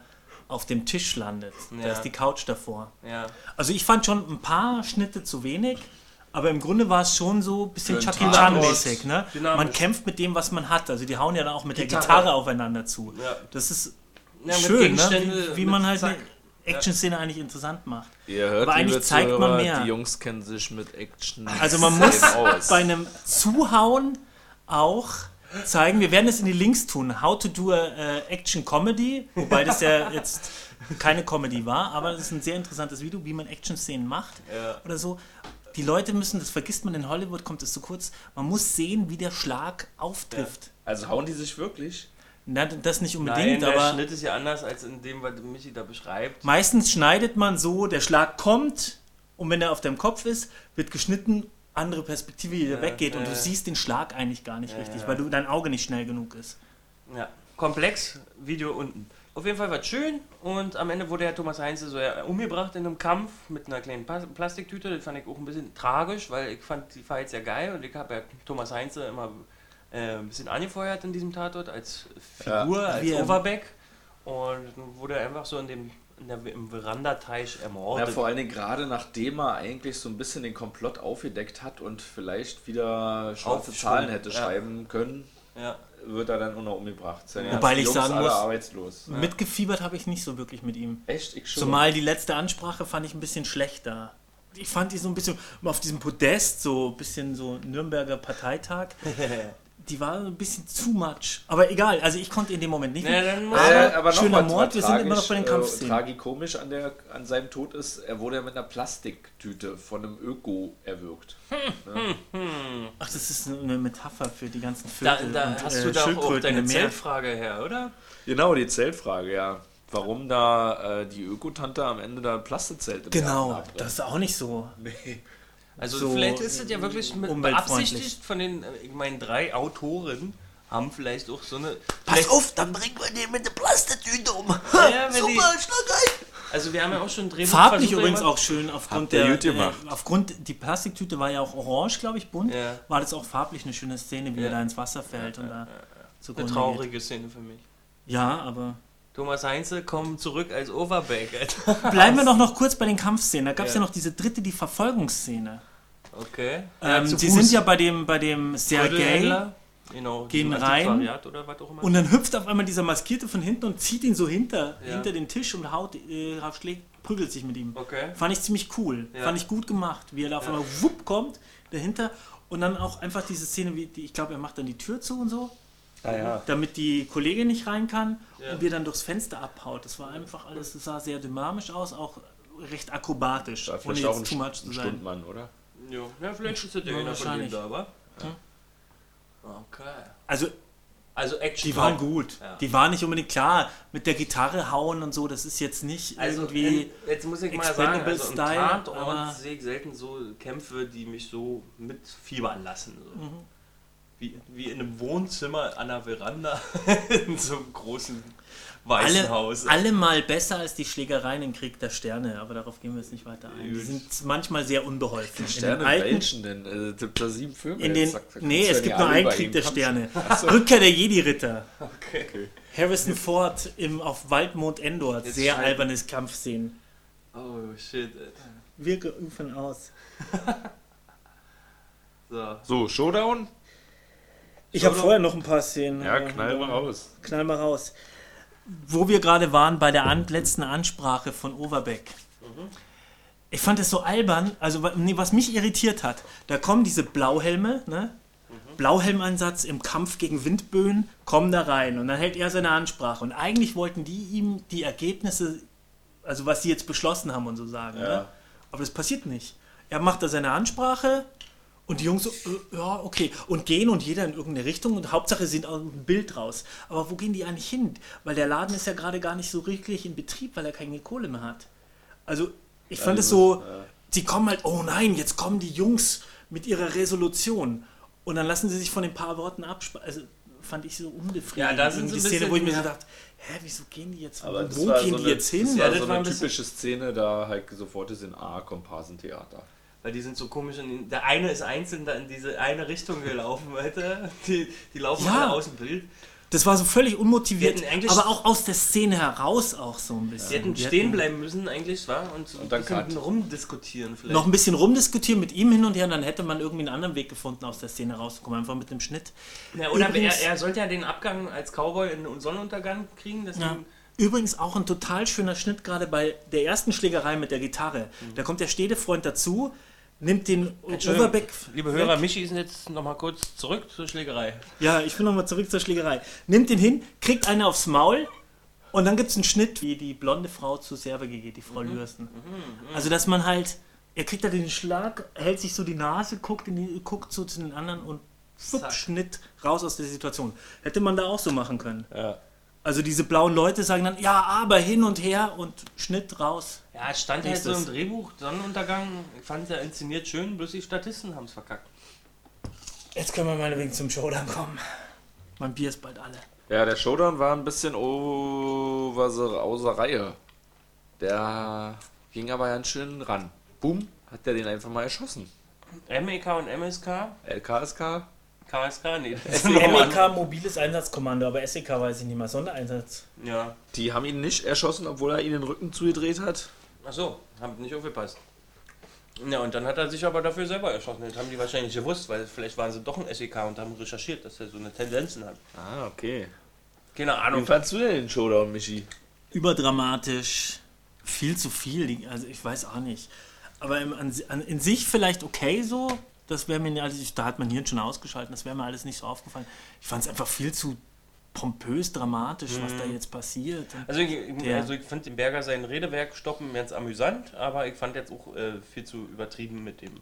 auf dem Tisch landet. Da Ja. ist die Couch davor. Ja. Also ich fand schon ein paar Schnitte zu wenig, aber im Grunde war es schon so ein bisschen Chucky Tatort. Chan mäßig. Ne? Dynamisch. Man kämpft mit dem, was man hat. Also die hauen ja dann auch mit der Gitarre. Gitarre aufeinander zu. Ja. Das ist Ja, schön, ne? Wie, wie man halt Zack. eine Action-Szene eigentlich interessant macht. ihr hört, Aber eigentlich zeigt man Zuhörer, mehr. Die Jungs kennen sich mit Action Also man muss [LAUGHS] aus. bei einem Zuhauen auch zeigen, wir werden es in die Links tun, How to do a äh, Action Comedy, wobei das ja [LAUGHS] jetzt keine Comedy war, aber es ist ein sehr interessantes Video, wie man Action-Szenen macht Ja. oder so. Die Leute müssen, das vergisst man in Hollywood, kommt es zu kurz, man muss sehen, wie der Schlag auftrifft. Also hauen die sich wirklich? Na, das nicht Nein, unbedingt, der aber Schnitt ist ja anders als in dem, was Michi da beschreibt. meistens schneidet man so, der Schlag kommt und wenn er auf deinem Kopf ist, wird geschnitten, andere Perspektive, der Ja, weggeht und ja, du ja. siehst den Schlag eigentlich gar nicht Ja, richtig, ja. weil du, dein Auge nicht schnell genug ist. Ja, komplex, Video unten. Auf jeden Fall war es schön und am Ende wurde ja Thomas Heinze so ja umgebracht in einem Kampf mit einer kleinen Plastiktüte. Das fand ich auch ein bisschen tragisch, weil ich fand die Fights ja geil und ich habe ja Thomas Heinze immer äh, ein bisschen angefeuert in diesem Tatort als Figur, Ja. als Wie er- Overback und dann wurde er einfach so in dem in der, im Verandateich Ja, ermordet. vor allen Dingen gerade nachdem er eigentlich so ein bisschen den Komplott aufgedeckt hat und vielleicht wieder schwarze Zahlen hätte ja. schreiben können, ja. Wird er dann auch noch umgebracht. Seine Wobei ich Jungs sagen muss- arbeitslos. Mitgefiebert habe ich nicht so wirklich mit ihm. Echt? Ich schon. Zumal die letzte Ansprache fand ich ein bisschen schlechter. Ich fand die so ein bisschen auf diesem Podest, so ein bisschen so Nürnberger Parteitag. [LAUGHS] Die war ein bisschen too much. Aber egal, also ich konnte in dem Moment nicht. Na, dann Aber aber noch schöner Mord, wir sind immer noch bei den Kampfszenen. Äh, tragikomisch an, der, an seinem Tod ist, er wurde ja mit einer Plastiktüte von einem Öko erwürgt. Ach, das ist eine Metapher für die ganzen Da, Vögel. da und, hast äh, du da auch deine. Zeltfrage her, oder? Genau, die Zeltfrage, ja. Warum da äh, die Ökotante am Ende da ein Plastikzelt im Garten Genau, das ist auch nicht so. Nee. Also So vielleicht ist es ja wirklich mit beabsichtigt von den, äh, ich meine, drei Autoren haben vielleicht auch so eine. Pass auf, dann bringen wir den mit der Plastiktüte um. Ja, die- Super, schlag ein. Also wir haben ja auch schon Drehbuch Farblich übrigens auch schön aufgrund der, gemacht. äh, aufgrund die Plastiktüte war ja auch orange, glaube ich, bunt. Ja. War das auch farblich eine schöne Szene, wie Ja. er da ins Wasser fällt und da Eine zugrunde geht. traurige Szene für mich. Ja, aber Thomas Heinze kommt zurück als Overback. [LAUGHS] Bleiben wir doch noch [LAUGHS] kurz bei den Kampfszenen. Da gab es Ja. ja. noch diese dritte, die Verfolgungsszene. Okay. Ähm, Fuß. sind ja bei dem, bei dem Sergei. Genau, gehen rein Antiquariat oder was auch immer. und dann hüpft auf einmal dieser Maskierte von hinten und zieht ihn so hinter, Ja. hinter den Tisch und haut, äh, schlägt, prügelt sich mit ihm. okay. Fand ich ziemlich cool. Ja. Fand ich gut gemacht, wie er da auf einmal wupp kommt, dahinter. Und dann auch einfach diese Szene, wie die, ich glaube, er macht dann die Tür zu und so, Ah, ja. damit die Kollegin nicht rein kann Ja. und wie er dann durchs Fenster abhaut. Das war einfach alles, das sah sehr dynamisch aus, auch recht akrobatisch, War ohne vielleicht auch jetzt ein, too much zu ein sein. Stundmann, oder? Jo. Ja, vielleicht ist der Ja, einer von denen da, aber. Hm. Okay. Also Also Action. Die waren gut. Ja. Die waren nicht unbedingt klar. Mit der Gitarre hauen und so, das ist jetzt nicht Also irgendwie. in, jetzt muss ich mal sagen, Expendable also im Style, Tatort sehe ich selten so Kämpfe, die mich so mitfiebern lassen. So. Mhm. Wie, wie in einem Wohnzimmer an der Veranda [LAUGHS] in so einem großen weißen alle, Haus. alle mal besser als die Schlägereien im Krieg der Sterne, aber darauf gehen wir jetzt nicht weiter ein. Die sind manchmal sehr unbeholfen. In den Sterne alten, welchen denn? Also, es gibt da sieben Filme. in jetzt den, da nee, es gibt nur einen Krieg der Sterne. Rückkehr der Jedi-Ritter. okay. Harrison Ford im, auf Waldmond Endor. Jetzt Sehr scheint- albernes Kampfszenen. Oh shit. Alter. Wir rufen aus. [LAUGHS] So. So, Showdown? Ich habe vorher noch ein paar Szenen. Ja, aber- knall mal raus. Knall mal raus. Wo wir gerade waren bei der an letzten Ansprache von Overbeck. Ich fand es so albern, also nee, was mich irritiert hat, da kommen diese Blauhelme, ne? Blauhelmeinsatz im Kampf gegen Windböen, kommen da rein und dann hält er seine Ansprache. Und eigentlich wollten die ihm die Ergebnisse, also was sie jetzt beschlossen haben und so sagen. Ne? Ja. Aber das passiert nicht. Er macht da seine Ansprache und die Jungs so, äh, ja, okay. Und gehen und jeder in irgendeine Richtung und Hauptsache sind auch ein Bild raus. Aber wo gehen die eigentlich hin? Weil der Laden ist ja gerade gar nicht so wirklich in Betrieb, weil er keine Kohle mehr hat. Also ich fand es so, die kommen halt, oh nein, jetzt kommen die Jungs mit ihrer Resolution. Und dann lassen sie sich von den paar Worten absprechen. Also fand ich so unbefriedigend. Ja, da sind die Szene, wo ich mir so dachte, hä, wieso gehen die jetzt, Aber wo gehen so die eine- jetzt hin? Das Ja, war das so war eine typische Szene, da halt sofort ist in A Komparsentheater. Weil die sind so komisch. Und der eine ist einzeln da in diese eine Richtung gelaufen, [LAUGHS] weiter. Die, die laufen Ja. alle aus dem Bild. Das war so völlig unmotiviert, hätten aber auch aus der Szene heraus auch so ein bisschen. Die hätten stehen bleiben müssen eigentlich, war und so Und dann ein bisschen Cut. rumdiskutieren vielleicht. noch ein bisschen rumdiskutieren mit ihm hin und her und dann hätte man irgendwie einen anderen Weg gefunden, aus der Szene rauszukommen, einfach mit einem Schnitt. Ja, oder Übrigens- er, er sollte ja den Abgang als Cowboy in den Sonnenuntergang kriegen. Deswegen, Ja. Übrigens auch ein total schöner Schnitt, gerade bei der ersten Schlägerei mit der Gitarre. Mhm. Da kommt der Stedefreund dazu, nimmt den Overbeck. Liebe weg. Hörer, Michi ist jetzt nochmal kurz zurück zur Schlägerei. Ja, ich will nochmal zurück zur Schlägerei. Nimmt den hin, kriegt eine aufs Maul und dann gibt es einen Schnitt, wie die blonde Frau zu Servage geht, die Frau Mhm. Lürsten. Also, dass man halt, er kriegt da den Schlag, hält sich so die Nase, guckt, in die, guckt so zu den anderen und. Schnitt raus aus der Situation. Hätte man da auch so machen können. Ja. Also, diese blauen Leute sagen dann, ja, aber hin und her und Schnitt raus. Ja, es stand halt so im Drehbuch, Sonnenuntergang. Ich fand es ja inszeniert schön, bloß die Statisten haben es verkackt. Jetzt können wir meinetwegen zum Showdown kommen. Mein Bier ist bald alle. Ja, der Showdown war ein bisschen over, außer Reihe. Der ging aber ganz schön ran. Boom, hat der den einfach mal erschossen. MEK und MSK? LKSK? KSK? Nee. MEK mobiles Einsatzkommando, aber SEK weiß ich nicht mal. Sondereinsatz. Ja. Die haben ihn nicht erschossen, obwohl er ihnen den Rücken zugedreht hat. Achso, haben nicht aufgepasst. Ja, und dann hat er sich aber dafür selber erschossen. Das haben die wahrscheinlich gewusst, weil vielleicht waren sie doch ein SEK und haben recherchiert, dass er so eine Tendenzen hat. Ah, okay. Keine Wie Ahnung. fandst du denn den Showdown, Michi? Überdramatisch, viel zu viel. Also ich weiß auch nicht. Aber an, in sich vielleicht okay so. Das wäre mir, ich, da hat mein Hirn schon ausgeschaltet, das wäre mir alles nicht so aufgefallen. Ich fand es einfach viel zu pompös, dramatisch, was da jetzt passiert. Also ich, also ich finde den Berger sein Redewerk stoppen ganz amüsant, aber ich fand jetzt auch äh, viel zu übertrieben mit dem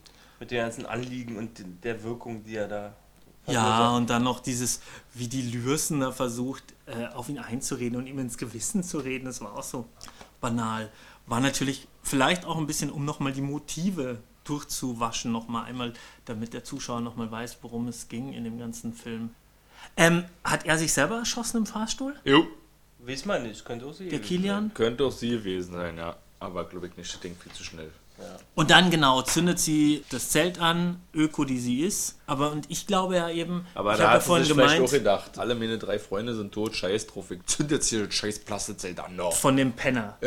mit den ganzen Anliegen und der Wirkung, die er da Ja, und dann noch dieses, wie die Lürsen da versucht, äh, auf ihn einzureden und ihm ins Gewissen zu reden, das war auch so banal. War natürlich vielleicht auch ein bisschen, um nochmal die Motive durchzuwaschen, nochmal einmal, damit der Zuschauer nochmal weiß, worum es ging in dem ganzen Film. Ähm, hat er sich selber erschossen im Fahrstuhl? Jo. Weiß man nicht, könnte auch sie. Der Kilian? Könnte auch sie gewesen sein, ja. Aber glaube ich nicht, das Ding viel zu schnell. Und dann genau, zündet sie das Zelt an, Öko, die sie ist. Aber und ich glaube ja eben, Aber ich da habe ja hat sie vorhin gemeint, auch gedacht, alle meine drei Freunde sind tot, scheiß drauf, ich zünd jetzt hier das scheiß Plastikzelt an. No. von dem Penner.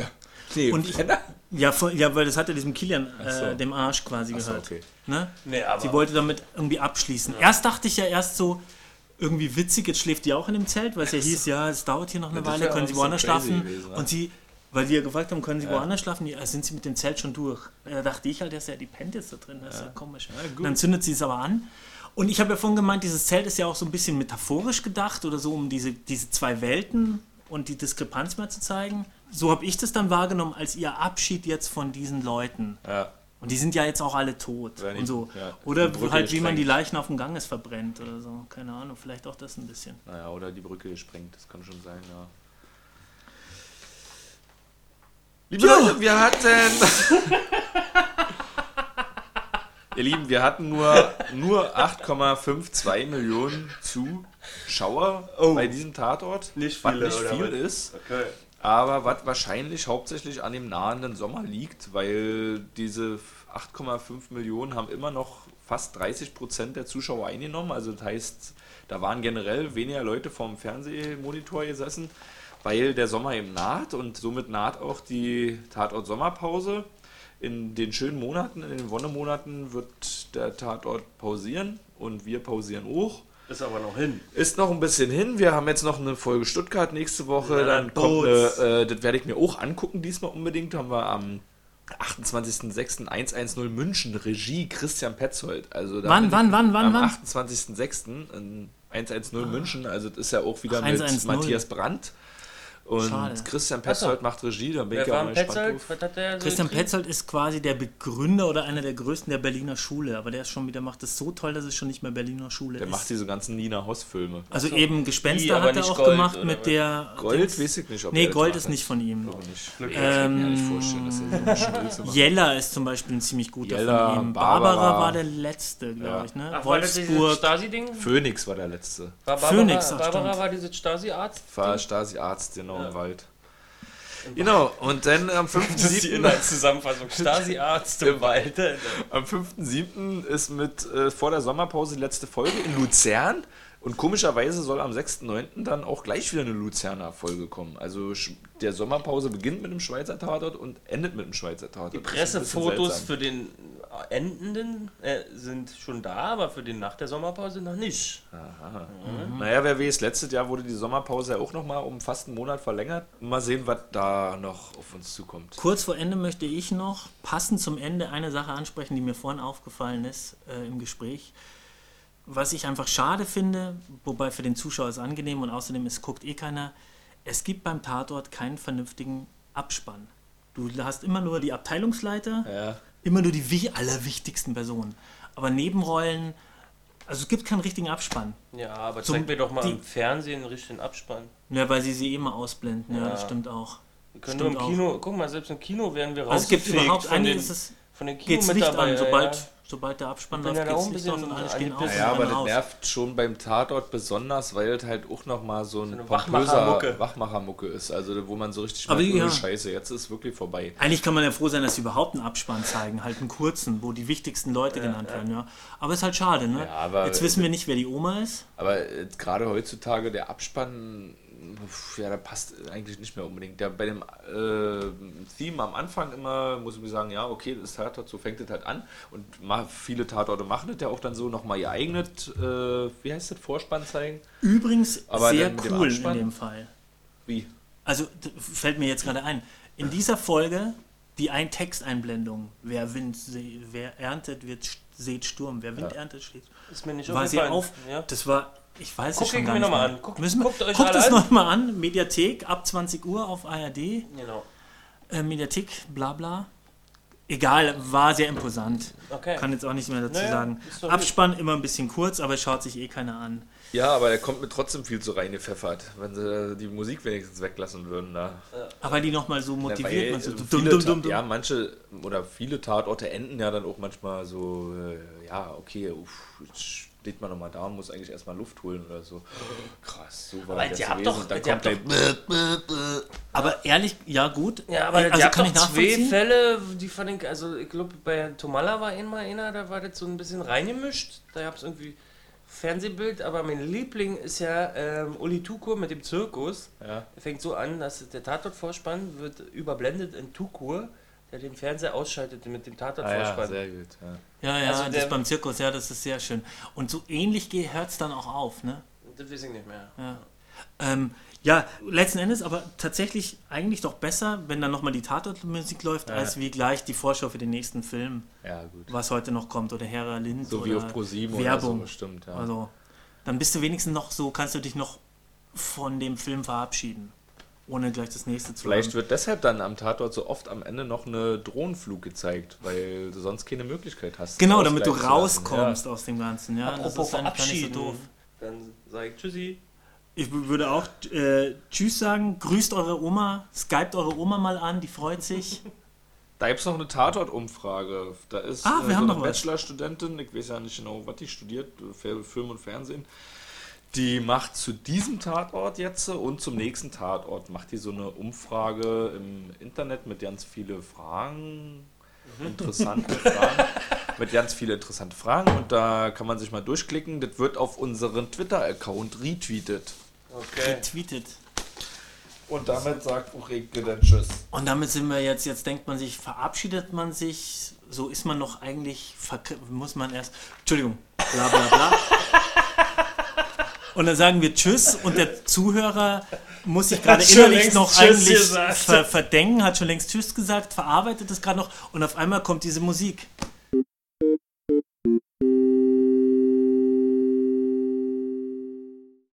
Nee, Und ich, ja, ja, weil das hat er diesem Kilian, so. äh, dem Arsch quasi so, gehört. okay. Ne? Nee, aber Sie wollte damit irgendwie abschließen. Erst dachte ich ja erst so, irgendwie witzig, jetzt schläft die auch in dem Zelt, weil es ja hieß, ja, es dauert hier noch eine Ja, Weile, können Sie so woanders crazy schlafen? gewesen, ja. Und sie, weil die ja gefragt haben, können Sie woanders schlafen? Ja, sind Sie mit dem Zelt schon durch? Da dachte ich halt, dass ja die pennt jetzt da drin, das ist ja komisch. Dann zündet sie es aber an. Und ich habe ja vorhin gemeint, dieses Zelt ist ja auch so ein bisschen metaphorisch gedacht oder so, um diese, diese zwei Welten und die Diskrepanz mal zu zeigen. So habe ich das dann wahrgenommen als ihr Abschied jetzt von diesen Leuten. Ja. Und die sind ja jetzt auch alle tot die- und so. ja, oder halt, wie man die Leichen auf dem Ganges verbrennt oder so. Keine Ahnung, vielleicht auch das ein bisschen. Naja, oder die Brücke gesprengt, das kann schon sein, ja. Liebe Leute, wir hatten. [LAUGHS] Ihr Lieben, wir hatten nur, nur 8,52 Millionen Zuschauer bei diesem Tatort. Oh. Nicht was viele, nicht oder viel was? ist. Okay. Aber was wahrscheinlich hauptsächlich an dem nahenden Sommer liegt, weil diese 8,5 Millionen haben immer noch fast 30 Prozent der Zuschauer eingenommen. Also das heißt, da waren generell weniger Leute vorm Fernsehmonitor gesessen, weil der Sommer eben naht und somit naht auch die Tatort Sommerpause. In den schönen Monaten, in den Wonnemonaten wird der Tatort pausieren und wir pausieren auch. Ist aber noch hin. Ist noch ein bisschen hin. Wir haben jetzt noch eine Folge Stuttgart nächste Woche. Ja, dann kommt eine, äh, das werde ich mir auch angucken diesmal unbedingt. Haben wir am 28.06. 110 München, Regie Christian Petzold. Also da Wann, wann, wann, wann, Am wann? 28.06. in 110 München. Also das ist ja auch wieder Ach, mit 110. Matthias Brandt. Und Schade. Christian Petzold macht Regie. Da bin Wer ich auch gespannt Petzold? drauf. Was hat der so Christian gekriegt? Petzold ist quasi der Begründer oder einer der größten der Berliner Schule. Aber der ist schon wieder, macht es so toll, dass es schon nicht mehr Berliner Schule Der ist. macht diese ganzen Nina Hoss-Filme. also so. eben Die, Gespenster aber hat er auch Gold, gemacht mit der. Gold Dings- weiß ich nicht, ob Nee, er das Gold ist nicht von ihm. Ich kann mir nicht Ähm, vorstellen, dass er so. [LAUGHS] Jella ist zum Beispiel ein ziemlich guter Jella, von ihm. Barbara. Barbara, war der letzte, glaube Ja. ich, ne? Ach, das Wolfsburg. Stasi-Ding? Phoenix war der letzte. War Barbara, Phoenix, ach, Barbara war dieses Stasi-Arzt? War Stasi-Arzt, genau, im Wald. Genau, und dann am [LAUGHS] Das ist die 5.7. Inhaltszusammenfassung. Stasi-Arzt im Wald. am 5.7. ist mit äh, vor der Sommerpause die letzte Folge in Luzern. Und komischerweise soll am 6.9. dann auch gleich wieder eine Luzerner Folge kommen. Also der Sommerpause beginnt mit einem Schweizer Tatort und endet mit einem Schweizer Tatort. Die Pressefotos für den Endenden äh, sind schon da, aber für den nach der Sommerpause noch nicht. Aha. Naja, wer weiß, letztes Jahr wurde die Sommerpause ja auch nochmal um fast einen Monat verlängert. Mal sehen, was da noch auf uns zukommt. Kurz vor Ende möchte ich noch passend zum Ende eine Sache ansprechen, die mir vorhin aufgefallen ist äh, im Gespräch. Was ich einfach schade finde, wobei für den Zuschauer ist es angenehm und außerdem es guckt eh keiner, es gibt beim Tatort keinen vernünftigen Abspann. Du hast immer nur die Abteilungsleiter, Ja. immer nur die wi- allerwichtigsten Personen. Aber Nebenrollen, also es gibt keinen richtigen Abspann. Ja, aber Zum- zeig mir doch mal die- im Fernsehen einen richtigen Abspann. Ja, weil sie sie immer ausblenden, ja, Ja. das stimmt auch. Wir können Stimmt nur im auch. Kino, guck mal, selbst im Kino werden wir Also es gibt rausgefegt überhaupt, von den, ist es, von den geht's Licht an, sobald. Sobald der Abspann läuft, ja geht's aus bisschen und alle. Pisse. und Ja, aber das nervt schon beim Tatort besonders, weil es halt auch nochmal so ein eine pompöser Wachmachermucke. Wachmachermucke ist. Also wo man so richtig Aber merkt, oh, ja. Scheiße, jetzt ist wirklich vorbei. Eigentlich kann man ja froh sein, dass sie überhaupt einen Abspann zeigen, halt einen kurzen, wo die wichtigsten Leute genannt werden, ja. Aber ist halt schade, ne? Ja, aber- Jetzt wissen wir nicht, wer die Oma ist. Aber äh, gerade heutzutage der Abspann, ja, der passt eigentlich nicht mehr unbedingt. Der bei dem äh, Theme am Anfang immer, muss ich mir sagen, ja, okay, das ist Tatort, so fängt es halt an. Und viele Tatorte machen das ja auch dann so nochmal geeignet, äh, wie heißt das, Vorspann zeigen? Übrigens Aber sehr mit dem cool in dem Fall. Wie? Also fällt mir jetzt gerade ein. In dieser Folge die ein Texteinblendung. Wer Wind, wer erntet, wird seht Sturm. Wer Wind erntet, steht. Ist mir nicht War sehr aufgefallen. auf. Ja. Das war, ich weiß Guck es schon gar mir nicht mal an. Guckt- Müssen wir, guckt euch guckt alle es nochmal an. Mediathek ab 20 Uhr auf ARD. Genau. Äh, Mediathek, bla bla. Egal, war sehr imposant. Okay. Kann jetzt auch nicht mehr dazu Naja, sagen. Abspann immer ein bisschen kurz, aber schaut sich eh keiner an. Ja, aber der kommt mir trotzdem viel zu reingepfeffert, wenn sie die Musik wenigstens weglassen würden. Da. Aber die nochmal so motiviert. Ja, man so, dumm, dumm, dumm. Ja, manche oder viele Tatorte enden ja dann auch manchmal so, äh, ja, okay, uff, steht man nochmal da und muss eigentlich erstmal Luft holen oder so. Krass, so war Aber das ihr habt gewesen. doch- Und dann ihr kommt der, Aber ehrlich, ja gut. Ja, aber also die habt kann doch ich zwei. Fälle, die fand ich, also ich glaube, bei Tomala war einmal einer, da war das so ein bisschen reingemischt. Da gab es irgendwie Fernsehbild, aber mein Liebling ist ja ähm, Uli Tukur mit dem Zirkus. ja, Er fängt so an, dass der Tatortvorspann wird überblendet in Tukur, der den Fernseher ausschaltet mit dem ah, ja, Tatortvorspann. sehr gut. Ja. Ja, ja, Also das der- beim Zirkus, ja, das ist sehr schön. Und so ähnlich hört es dann auch auf, ne? das weiß ich nicht mehr. Ja. Ähm, ja, letzten Endes aber tatsächlich eigentlich doch besser, wenn dann nochmal die Tatortmusik läuft, Ja. als wie gleich die Vorschau für den nächsten Film, ja, gut. was heute noch kommt, oder Hera Lind So oder wie auf ProSieben oder Werbung. so, stimmt. Ja. Also, dann bist du wenigstens noch so, kannst du dich noch von dem Film verabschieden. Ohne gleich das nächste zu Vielleicht haben. wird deshalb dann am Tatort so oft am Ende noch eine Drohnenflug gezeigt, weil du sonst keine Möglichkeit hast. Genau, damit du rauskommst aus dem Ganzen. Ja, das Apropos ist dann gar nicht so doof. Dann sage ich Tschüssi. Ich würde auch äh, Tschüss sagen, grüßt eure Oma, skypt eure Oma mal an, die freut sich. [LAUGHS] Da gibt es noch eine Tatort-Umfrage. Da ist Ah, wir äh, so noch eine. Bachelorstudentin, ich weiß ja nicht genau, was die studiert, Film und Fernsehen. Die macht zu diesem Tatort jetzt und zum nächsten Tatort, macht die so eine Umfrage im Internet mit ganz viele Fragen, interessante Fragen, [LAUGHS] mit ganz viele interessante Fragen und da kann man sich mal durchklicken. Das wird auf unseren Twitter-Account retweetet. Okay. Tweetet. Und damit sagt Ulrike dann Tschüss. Und damit sind wir jetzt, jetzt denkt man sich, verabschiedet man sich, so ist man noch eigentlich, verk- muss man erst, Entschuldigung, bla bla bla. [LAUGHS] Und dann sagen wir Tschüss und der Zuhörer muss sich gerade innerlich noch Tschüss eigentlich ver verdenken, hat schon längst Tschüss gesagt, verarbeitet es gerade noch und auf einmal kommt diese Musik.